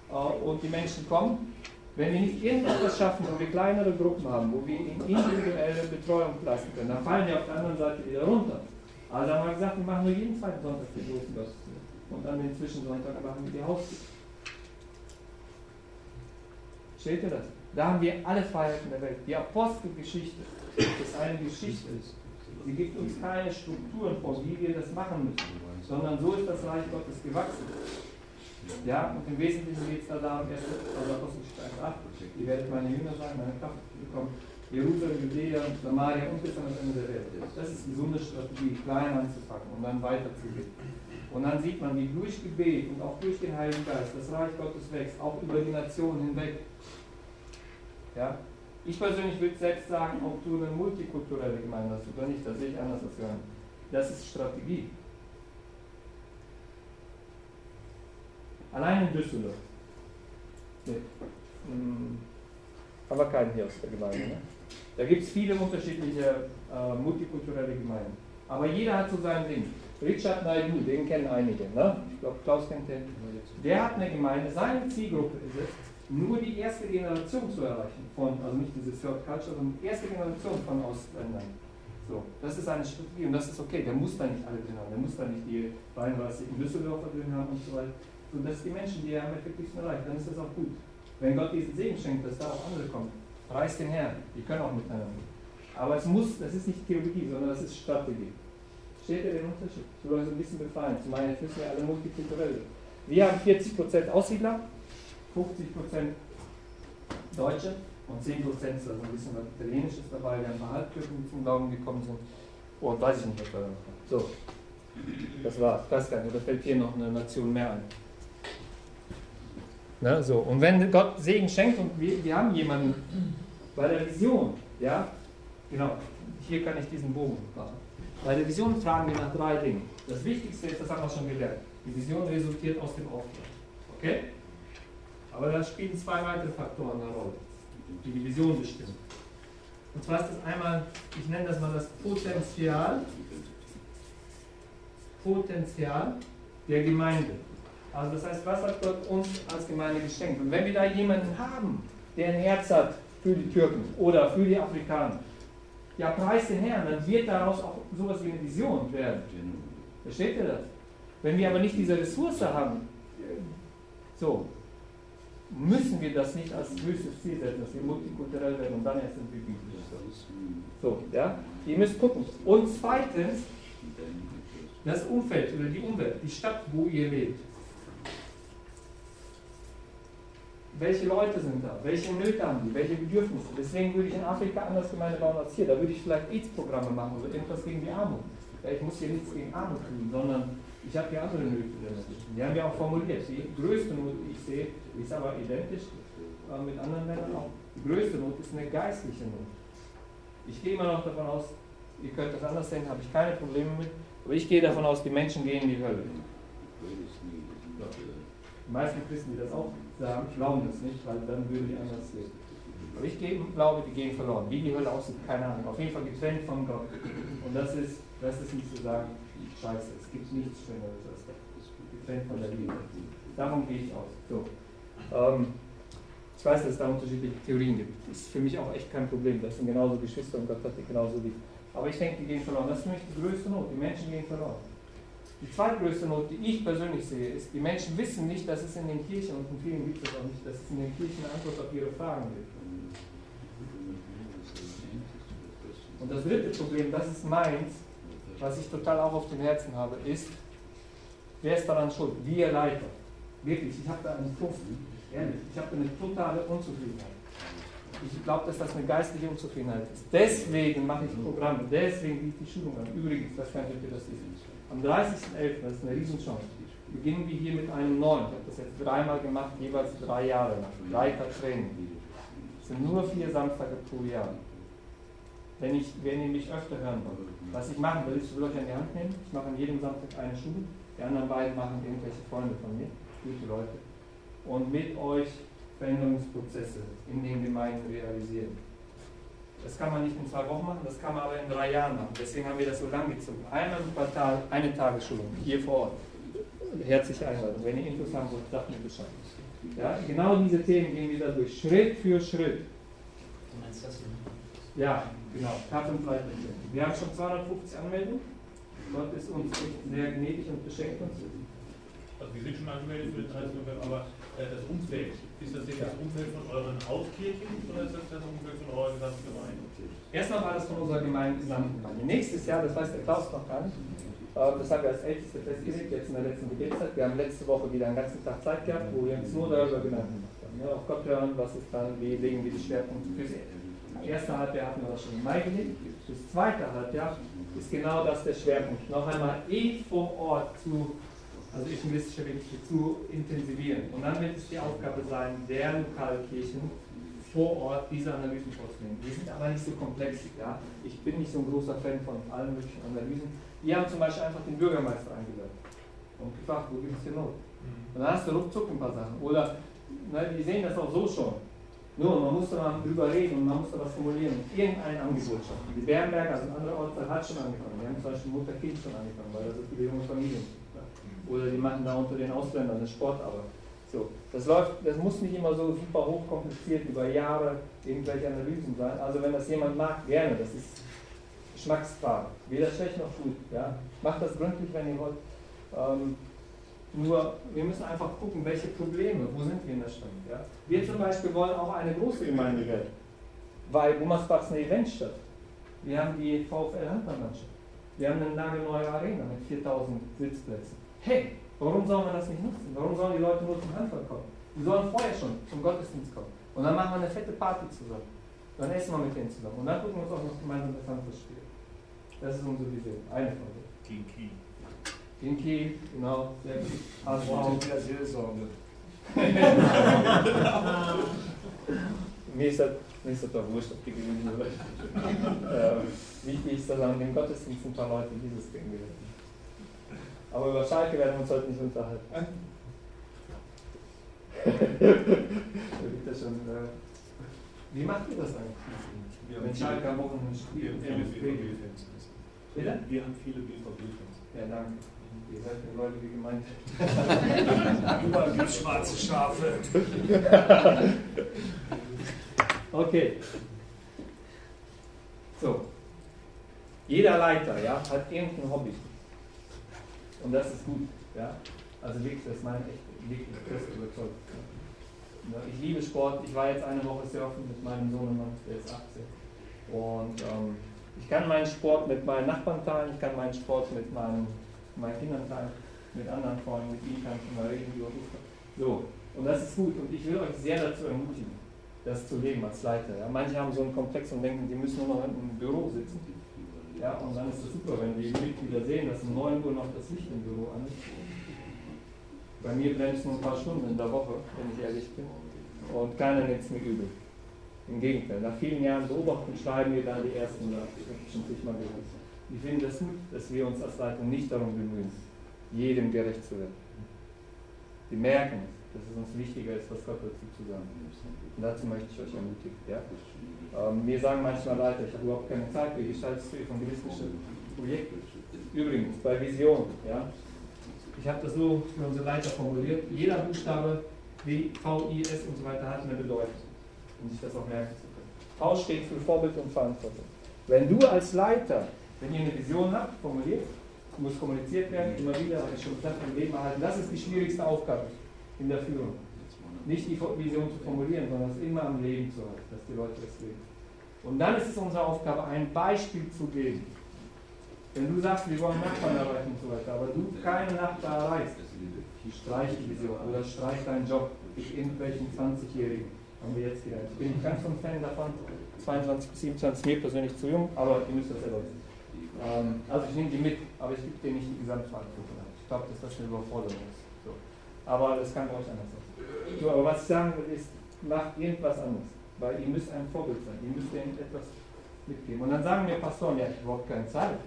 und die Menschen kommen. Wenn wir nicht irgendetwas schaffen, wo wir kleinere Gruppen haben, wo wir individuelle Betreuung leisten können, dann fallen die auf der anderen Seite wieder runter. Also haben wir gesagt, wir machen nur jeden zweiten Sonntag den großen Gottesdienst. Und dann den Zwischensonntag machen wir die Haustür. Steht ihr das? Da haben wir alle Freiheiten der Welt. Die Apostelgeschichte ist eine Geschichte. Sie gibt uns keine Strukturen vor, wie wir das machen müssen, sondern so ist das Reich Gottes gewachsen. Ja, und im Wesentlichen geht es da darum, 1. Also Apostelgeschichte 1,8, ihr werdet meine Jünger sein, meine Kraft bekommen. Jerusalem, Judäa, Samaria und bis an das Ende der Welt. Das ist gesunde Strategie, klein anzupacken und dann weiterzugehen. Und dann sieht man, wie durch Gebet und auch durch den Heiligen Geist das Reich Gottes wächst, auch über die Nationen hinweg. Ja? Ich persönlich würde selbst sagen, ob du eine multikulturelle Gemeinde hast oder nicht, das sehe ich anders als Johann. Das ist Strategie. Allein in Düsseldorf. Nee. Hm. Haben keinen hier aus der Gemeinde. Ne? Da gibt es viele unterschiedliche äh, multikulturelle Gemeinden. Aber jeder hat so sein Ding. Richard Naidu, den kennen einige. Ne? Ich glaube, Klaus kennt den. Der hat eine Gemeinde, seine Zielgruppe ist es, nur die erste Generation zu erreichen. Von, also nicht diese Third Culture, sondern die erste Generation von Ausländern. So, das ist eine Strategie und das ist okay. Der muss da nicht alle drin haben. Der muss da nicht die 33 Düsseldorfer drin haben und so weiter so dass die Menschen, die er am effektivsten erreicht, dann ist das auch gut. Wenn Gott diesen Segen schenkt, dass da auch andere kommen, preis den Herrn, die können auch miteinander. Aber es muss, das ist nicht Theologie, sondern das ist Strategie. Steht ihr den Unterschied? Ich will euch ein bisschen befreien. Zum einen, müssen wir alle multikulturell Wir haben 40% Aussiedler, 50% Deutsche und 10% ist also ein bisschen was Italienisches dabei. Wir haben ein paar Halbtürken, zum Glauben gekommen sind. Und weiß ich nicht, was da haben. So, das war's. Gar nicht, oder fällt hier noch eine Nation mehr ein? Na, so. Und wenn Gott Segen schenkt und wir, wir haben jemanden bei der Vision, ja, genau, hier kann ich diesen Bogen machen. Bei der Vision fragen wir nach drei Dingen. Das Wichtigste ist, das haben wir schon gelernt, die Vision resultiert aus dem Auftrag. Okay? Aber da spielen zwei weitere Faktoren eine Rolle, die die Vision bestimmen. Und zwar ist das einmal, ich nenne das mal das Potenzial, Potenzial der Gemeinde. Also das heißt, was hat Gott uns als Gemeinde geschenkt? Und wenn wir da jemanden haben, der ein Herz hat für die Türken oder für die Afrikaner, ja, preis den Herrn, dann wird daraus auch sowas wie eine Vision werden. Versteht ihr das? Wenn wir aber nicht diese Ressource haben, so, müssen wir das nicht als höchstes Ziel setzen, dass wir multikulturell werden und dann erst sind wir biblisch. So, ja? Ihr müsst gucken. Und zweitens, das Umfeld oder die Umwelt, die Stadt, wo ihr lebt. Welche Leute sind da? Welche Nöte haben die? Welche Bedürfnisse? Deswegen würde ich in Afrika anders Gemeinde bauen als hier. Da würde ich vielleicht AIDS-Programme machen oder irgendwas gegen die Armut. Ich muss hier nichts gegen Armut tun, sondern ich habe hier andere Nöte. Die haben wir auch formuliert. Die größte Not, die ich sehe, ist aber identisch äh, mit anderen Ländern auch. Die größte Not ist eine geistliche Not. Ich gehe immer noch davon aus, ihr könnt das anders sehen, habe ich keine Probleme mit, aber ich gehe davon aus, die Menschen gehen in die Hölle. Die meisten Christen, die das auch sagen, glauben das nicht, weil dann würde ich anders sehen. Aber ich glaube, die gehen verloren. Wie die Hölle aussieht, keine Ahnung. Auf jeden Fall getrennt von Gott. Und das ist, das ist nicht zu sagen, scheiße, es gibt nichts Schöneres als das. Getrennt von der Liebe. Davon gehe ich aus. So. Ähm, ich weiß, dass es da unterschiedliche Theorien gibt. Das ist für mich auch echt kein Problem. Das sind genauso Geschwister und Gott hat die genauso lieb. Aber ich denke, die gehen verloren. Das ist für mich die größte Not. Die Menschen gehen verloren. Die zweitgrößte Not, die ich persönlich sehe, ist, die Menschen wissen nicht, dass es in den Kirchen, und in vielen gibt es auch nicht, dass es in den Kirchen eine Antwort auf ihre Fragen gibt. Und das dritte Problem, das ist meins, was ich total auch auf dem Herzen habe, ist, wer ist daran schuld? Wir Leiter. Wirklich, ich habe da einen Punkt, ehrlich, ich habe eine totale Unzufriedenheit. Ich glaube, dass das eine geistliche Unzufriedenheit ist. Deswegen mache ich Programme, deswegen biete ich Schulungen an. Übrigens, das kann ich euch das wissen. Am 30.11., das ist eine Riesenchance, beginnen wir hier mit einem neuen. Ich habe das jetzt dreimal gemacht, jeweils drei Jahre lang. Leiter Training. Es sind nur vier Samstage pro Jahr. Wenn, ich, wenn ihr mich öfter hören wollt. Was ich machen will, ich will euch an die Hand nehmen. Ich mache an jedem Samstag eine Schule. Die anderen beiden machen irgendwelche Freunde von mir, gute Leute. Und mit euch Veränderungsprozesse in den Gemeinden realisieren. Das kann man nicht in zwei Wochen machen, das kann man aber in drei Jahren machen. Deswegen haben wir das so lang gezogen. Einmal im Quartal eine Tagesschulung hier vor Ort. Herzliche Einladung. Wenn ihr Infos haben wollt, sagt mir Bescheid. Ja, genau diese Themen gehen wir da durch, Schritt für Schritt. Du meinst das? Ja, genau. K5 Wir haben schon 250 Anmeldungen. Gott ist uns echt sehr gnädig und beschenkt uns. Also wir sind schon angemeldet für den 30. November, aber das Umfeld, ist das jetzt das Umfeld von euren Hauskirchen oder ist das das Umfeld von eurer gesamten Gemeinde? Erstmal war das von unserer Gemeinde Gesamtgemeinde. Nächstes Jahr, das weiß der Klaus noch gar nicht, ähm, das haben wir als Älteste festgelegt, jetzt in der letzten Gebetszeit. Wir haben letzte Woche wieder einen ganzen Tag Zeit gehabt, wo wir uns nur darüber Gedanken gemacht haben. Ja, auf Gott hören, was ist dann, wie legen wir die Schwerpunkte für sie. Erste Halbjahr hatten wir das schon im Mai gelegt. Das zweite Halbjahr ist genau das der Schwerpunkt. Noch einmal eh vor Ort zu also evangelistische Wirklichkeit zu intensivieren. Und dann wird es die Aufgabe sein, der Lokalkirchen vor Ort diese Analysen vorzunehmen. Die sind aber nicht so komplex. Ja? Ich bin nicht so ein großer Fan von allen möglichen Analysen. Die haben zum Beispiel einfach den Bürgermeister eingeladen und gefragt, wo gibt es hier Not? Und dann hast du ruckzuck ein paar Sachen. Oder ne, die sehen das auch so schon. Nur, man muss da mal drüber reden und man muss da was formulieren. Irgendein Angebot schon. Die Bernberger, also andere Orte, hat schon angefangen. Die haben zum Beispiel Mutter-Kind schon angefangen, weil da so viele junge Familien sind. Oder die machen da unter den Ausländern eine Sportarbeit. So, das läuft, das muss nicht immer so super hochkompliziert über Jahre irgendwelche Analysen sein. Also wenn das jemand mag, gerne, das ist Geschmacksfrage. Weder schlecht noch gut. Ja? Macht das gründlich, wenn ihr wollt. Ähm, nur, wir müssen einfach gucken, welche Probleme, wo sind wir in der Stadt. Ja? Wir zum Beispiel wollen auch eine große Gemeinde werden, weil Gummersbach ist eine Eventstadt. Wir haben die VfL Handballmannschaft. Wir haben eine nagelneue Arena mit 4000 Sitzplätzen. Hey, Warum soll man das nicht nutzen? Warum sollen die Leute nur zum Handball kommen? Die sollen vorher schon zum Gottesdienst kommen. Und dann machen wir eine fette Party zusammen. Dann essen wir mit denen zusammen. Und dann gucken wir uns auch noch gemeinsam das Handballspiel. Das ist unsere Vision. Eine von denen. Kinky. Kinky, genau, sehr gut. HSV. Wow, der Seelsorge. Mir ist das, mir ist das doch wurscht, ob die gewinnen oder nicht. ähm, wichtig ist, dass an dem Gottesdienst ein paar Leute dieses Ding gewinnen. Aber über Schalke werden wir uns heute nicht unterhalten. schon, äh, wie macht ihr das eigentlich? Wir Wenn haben Schalke am viele, Wochenende wir spielt, haben viele. BVB-Fans. Bitte? Wir haben viele BVB-Fans. Ja, danke. Ihr seid die Leute wie gemeint. Überall gibt schwarze Schafe. Okay. So. Jeder Leiter ja, hat irgendein Hobby. Und das ist gut. Ja? Also wirklich, das ist meine echt wirklich feste Überzeugung. Ja, Ich liebe Sport. Ich war jetzt eine Woche surfen mit meinem Sohnemann, der ist 18. Und ähm, ich kann meinen Sport mit meinen Nachbarn teilen, ich kann meinen Sport mit meinen, meinen Kindern teilen, mit anderen Freunden, mit ihnen kann ich mal reden über Fußball. So, und das ist gut. Und ich will euch sehr dazu ermutigen, das zu leben als Leiter. Ja. Manche haben so einen Komplex und denken, die müssen nur noch im Büro sitzen. Ja, und dann ist es super, wenn die Mitglieder sehen, dass um 9 Uhr noch das Licht im Büro an ist. Bei mir brennt es nur ein paar Stunden in der Woche, wenn ich ehrlich bin. Und keiner nimmt es mir übel. Im Gegenteil, nach vielen Jahren Beobachtung schreiben wir da die ersten schon mal gehört. Ich finde das gut, dass wir uns als Leitung nicht darum bemühen, jedem gerecht zu werden. Die merken, dass es uns wichtiger ist, was Gott dazu zu sagen. Und dazu möchte ich euch ermutigen. Ja? Ähm, mir sagen manchmal Leiter, ich habe überhaupt keine Zeit, wie gestaltest du evangelistische Projekte? Übrigens, bei Vision, ja, ich habe das so für unsere Leiter formuliert, jeder Buchstabe W, V, I, S und so weiter hat eine Bedeutung, um sich das auch merken zu können. V steht für Vorbild und Verantwortung. Wenn du als Leiter, wenn ihr eine Vision habt, formuliert, muss kommuniziert werden, immer wieder, habe ich schon gesagt, im Leben erhalten. Das ist die schwierigste Aufgabe in der Führung. Nicht die Vision zu formulieren, sondern es immer am Leben zu halten, dass die Leute das leben. Und dann ist es unsere Aufgabe, ein Beispiel zu geben. Wenn du sagst, wir wollen Nachbarn erreichen und so weiter, aber du keine Nachbarn erreichst, streich die Vision oder streich deinen Job mit irgendwelchen 20-Jährigen. Haben wir jetzt gelernt. Ich bin ganz so ein Fan davon, 22 bis 27 mir persönlich zu jung, aber ihr müsst das wissen. Ähm, also ich nehme die mit, aber ich gebe denen nicht die Gesamtverantwortung. Ich glaube, dass das eine Überforderung ist. So. Aber das kann euch anders sein. So, aber was ich sagen will, ist, macht irgendwas anderes. Weil ihr müsst ein Vorbild sein. Ihr müsst denen etwas mitgeben. Und dann sagen mir Pastoren, ja, ich habe überhaupt keine Zeit,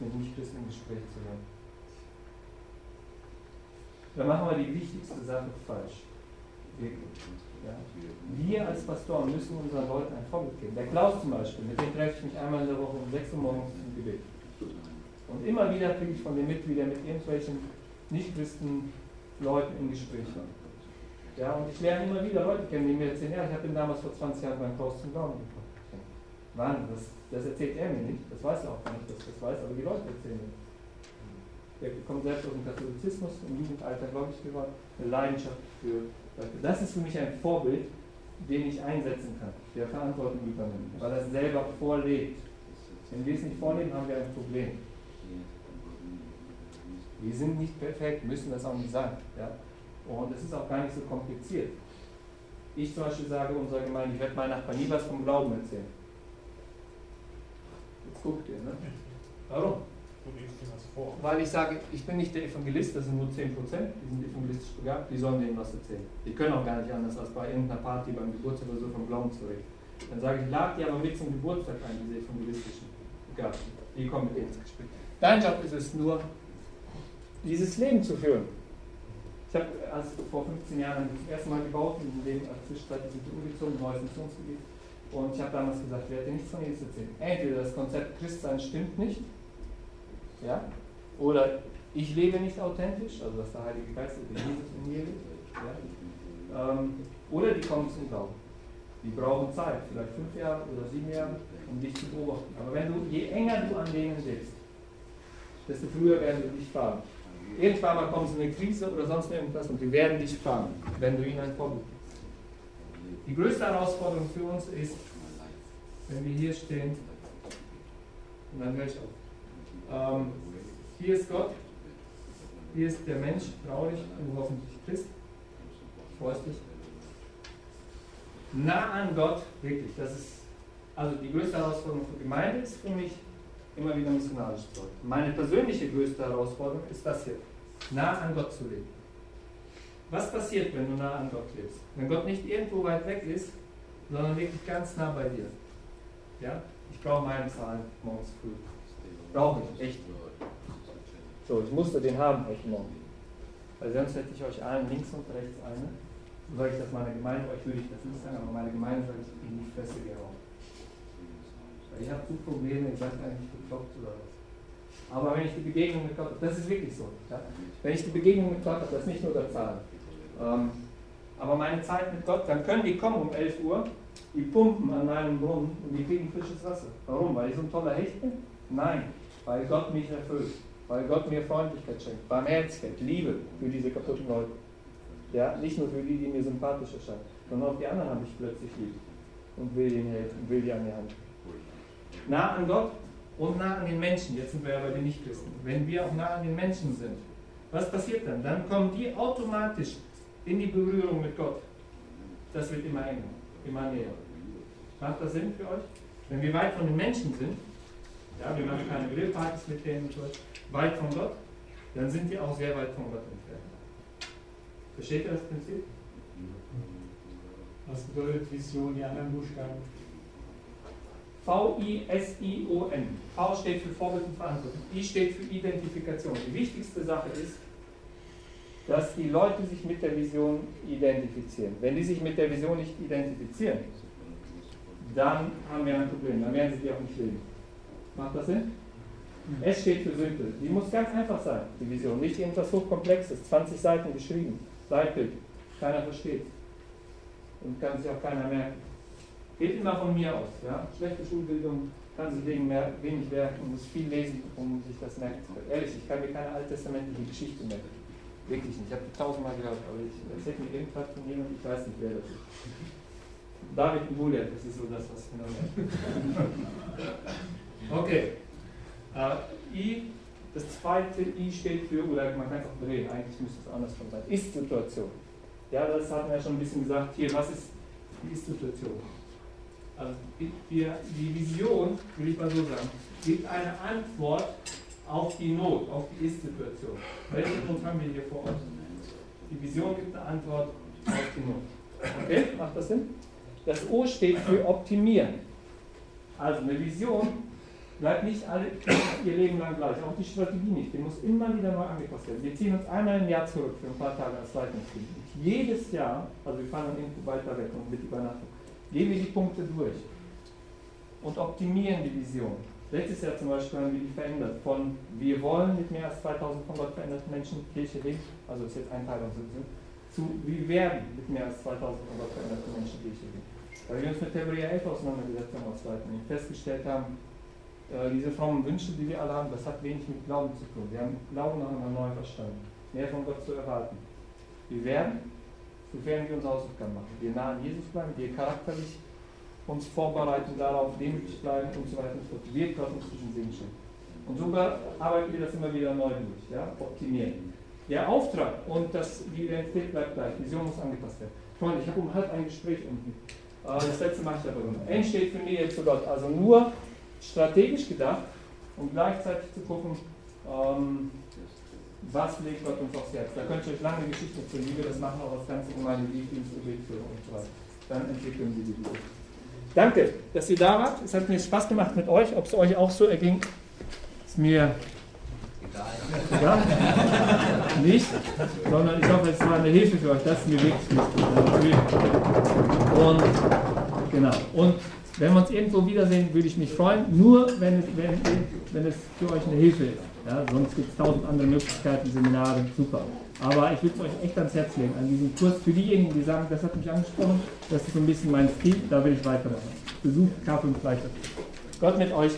mit Nichtchristen im Gespräch zu sein. Dann machen wir die wichtigste Sache falsch. Wirklich. Ja. Wir als Pastoren müssen unseren Leuten ein Vorbild geben. Der Klaus zum Beispiel, mit dem treffe ich mich einmal in der Woche um 6 Uhr morgens im Gebet. Und immer wieder kriege ich von den Mitgliedern mit irgendwelchen Nichtchristen Leuten im Gespräch. Ja, und ich lerne immer wieder Leute kennen, die mir erzählen, ja, ich habe ihn damals vor 20 Jahren beim Klaus zum Glauben gebracht. Mann, das, das erzählt er mir nicht, das weiß er auch gar nicht, dass ich das weiß, aber die Leute erzählen mir. Der kommt selbst aus dem Katholizismus, im Jugendalter gläubig geworden, eine Leidenschaft für das ist für mich ein Vorbild, den ich einsetzen kann, der Verantwortung übernimmt, weil er es selber vorlebt. Wenn wir es nicht vorleben, haben wir ein Problem. Wir sind nicht perfekt, müssen das auch nicht sein. Ja? Und es ist auch gar nicht so kompliziert. Ich zum Beispiel sage unserer Gemeinde, ich werde meinen Nachbarn nie was vom Glauben erzählen. Jetzt guckt ihr, ne? Warum? Weil ich sage, ich bin nicht der Evangelist, das sind nur 10%, die sind evangelistisch begabt, die sollen denen was erzählen. Die können auch gar nicht anders, als bei irgendeiner Party, beim Geburtstag oder so vom Glauben zu reden. Dann sage ich, lad die aber mit zum Geburtstag ein, diese evangelistischen Begabten. Die kommen mit denen ins Gespräch. Dein Job ist es nur, dieses Leben zu führen. Ich habe also vor 15 Jahren das erste Mal gebaut, in dem als Zwischenzeit sind wir umgezogen, neues Missionsgebiet. Und ich habe damals gesagt, ich werde dir nichts von Jesus erzählen. Entweder das Konzept Christsein stimmt nicht, ja, oder ich lebe nicht authentisch, also dass der Heilige Geist oder Jesus in mir lebt, ja, ähm, oder die kommen zum Glauben. Die brauchen Zeit, vielleicht fünf Jahre oder sieben Jahre, um dich zu beobachten. Aber wenn du, je enger du an denen lebst, desto früher werden sie dich fahren. Irgendwann mal kommt so eine Krise oder sonst irgendwas und die werden dich fahren, wenn du ihnen ein Vorbild gibst. Die größte Herausforderung für uns ist, wenn wir hier stehen, und dann höre ich auf. Ähm, hier ist Gott Hier ist der Mensch traurig, du hoffentlich Christ. Freust dich. Nah an Gott, wirklich, das ist, also die größte Herausforderung für Gemeinde ist für mich, immer wieder missionarisch zu sein. Meine persönliche größte Herausforderung ist das hier, nah an Gott zu leben. Was passiert, wenn du nah an Gott lebst? Wenn Gott nicht irgendwo weit weg ist, sondern wirklich ganz nah bei dir. Ja? Ich brauche meinen Zahlen morgens früh. Brauche ich, echt. So, ich musste den haben heute Morgen. Weil sonst hätte ich euch allen links und rechts eine. Sage ich das meiner Gemeinde, euch würde ich das nicht sagen, aber meine Gemeinde sage ich in die Fresse gehauen. Weil ich habe so Probleme, ich weiß gar nicht, bekloppt oder was. Aber wenn ich die Begegnung mit Gott, das ist wirklich so. Ja? Wenn ich die Begegnung mit Gott habe, das ist nicht nur der Zahlen. Ähm, aber meine Zeit mit Gott, dann können die kommen um 11 Uhr, die pumpen an meinem Brunnen und die kriegen frisches Wasser. Warum? Weil ich so ein toller Hecht bin? Nein, weil Gott mich erfüllt. Weil Gott mir Freundlichkeit schenkt, Barmherzigkeit, Liebe für diese kaputten Leute. Ja, nicht nur für die, die mir sympathisch erscheinen, sondern auch die anderen habe ich plötzlich lieb und will ihnen helfen, will die an die Hand. Nah an Gott und nah an den Menschen. Jetzt sind wir ja bei den Nichtchristen. Wenn wir auch nah an den Menschen sind, was passiert dann? Dann kommen die automatisch in die Berührung mit Gott. Das wird immer enger, immer näher. Macht das Sinn für euch? Wenn wir weit von den Menschen sind, ja, wir machen keine Grillpartys mit denen, weit von Gott, dann sind wir auch sehr weit von Gott entfernt. Versteht ihr das Prinzip? Was bedeutet Vision, die anderen Buchstaben? V-I-S-I-O-N. V steht für Vorbild und Verantwortung. I steht für Identifikation. Die wichtigste Sache ist, dass die Leute sich mit der Vision identifizieren. Wenn die sich mit der Vision nicht identifizieren, dann haben wir ein Problem. Dann werden sie die auch nicht leben. Macht das Sinn? S steht für simpel. Die muss ganz einfach sein, die Vision. Nicht irgendwas hochkomplexes, 20 Seiten geschrieben, Leitbild. Keiner versteht. Und kann sich auch keiner merken. Geht immer von mir aus. Ja? Schlechte Schulbildung kann sich wegen mehr, wenig merken, muss viel lesen, um sich das merken zu können. Ehrlich, ich kann mir keine alttestamentliche Geschichte merken. Wirklich nicht. Ich habe die tausendmal gehört, aber ich erzähle mir irgendwas von jemandem, ich weiß nicht, wer das ist. David Goliath, das ist so das, was ich genau merke. Okay. Äh, I, das zweite I steht für, oder man kann es auch drehen, eigentlich müsste es andersrum sein. Ist-Situation. Ja, das hatten wir schon ein bisschen gesagt. Hier, was ist die Ist-Situation? Also die, die Vision, will ich mal so sagen, gibt eine Antwort auf die Not, auf die Ist-Situation. Welche Not haben wir hier vor uns? Die Vision gibt eine Antwort auf die Not. Okay, macht das Sinn? Das O steht für optimieren. Also eine Vision bleibt nicht alle ihr Leben lang gleich, auch die Strategie nicht. Die muss immer wieder neu angepasst werden. Wir ziehen uns einmal im Jahr zurück für ein paar Tage als Leitungsteam. Jedes Jahr, also wir fahren dann irgendwo weiter weg und mit Übernachtung, gehen wir die Punkte durch und optimieren die Vision. Letztes Jahr zum Beispiel haben wir die verändert von wir wollen mit mehr als 2000 von Gott veränderten Menschen Kirche leben, also ist jetzt ein Teil unserer Vision, zu wir werden mit mehr als 2000 von Gott veränderten Menschen Kirche leben. Weil wir uns mit Hebräer 11 auseinandergesetzt haben aus Leiten und festgestellt haben, diese frommen Wünsche, die wir alle haben, das hat wenig mit Glauben zu tun. Wir haben Glauben nach einem neuen Verstand, mehr von Gott zu erwarten. Wir werden, sofern wir unsere Hausaufgaben machen, wir nah an Jesus bleiben, wir charakterlich uns vorbereiten darauf, demütig bleiben und so weiter und so fort. Wird Gott uns zwischen Segen schenken. Und so arbeiten wir das immer wieder neu durch, ja? optimieren. Der Auftrag und das, die Identität bleibt gleich, Vision muss angepasst werden. Freunde, ich habe um halb ein Gespräch unten. Äh, das letzte mache ich aber immer. N steht für Nähe zu Gott, also nur strategisch gedacht und gleichzeitig zu gucken, ähm, was legt Gott uns aufs Herz. Da könnt ihr euch lange Geschichten zu Liebe, das machen auch das ganze Gemeinde Lieblingsgebetführung und so weiter. Dann entwickeln sie die Liebe. Danke, dass ihr da wart. Es hat mir Spaß gemacht mit euch. Ob es euch auch so erging, ist mir egal. Nicht, sondern ich hoffe, es war eine Hilfe für euch. Das ist mir wirklich wichtig. Und genau. Und wenn wir uns irgendwo wiedersehen, würde ich mich freuen, nur wenn es, wenn, wenn es für euch eine Hilfe ist. Ja, sonst gibt es tausend andere Möglichkeiten, Seminare, super. Aber ich würde es euch echt ans Herz legen, an diesem Kurs für diejenigen, die sagen, das hat mich angesprochen, das ist so ein bisschen mein Stil, da will ich weitermachen. Besucht K5 weiter. Gott mit euch.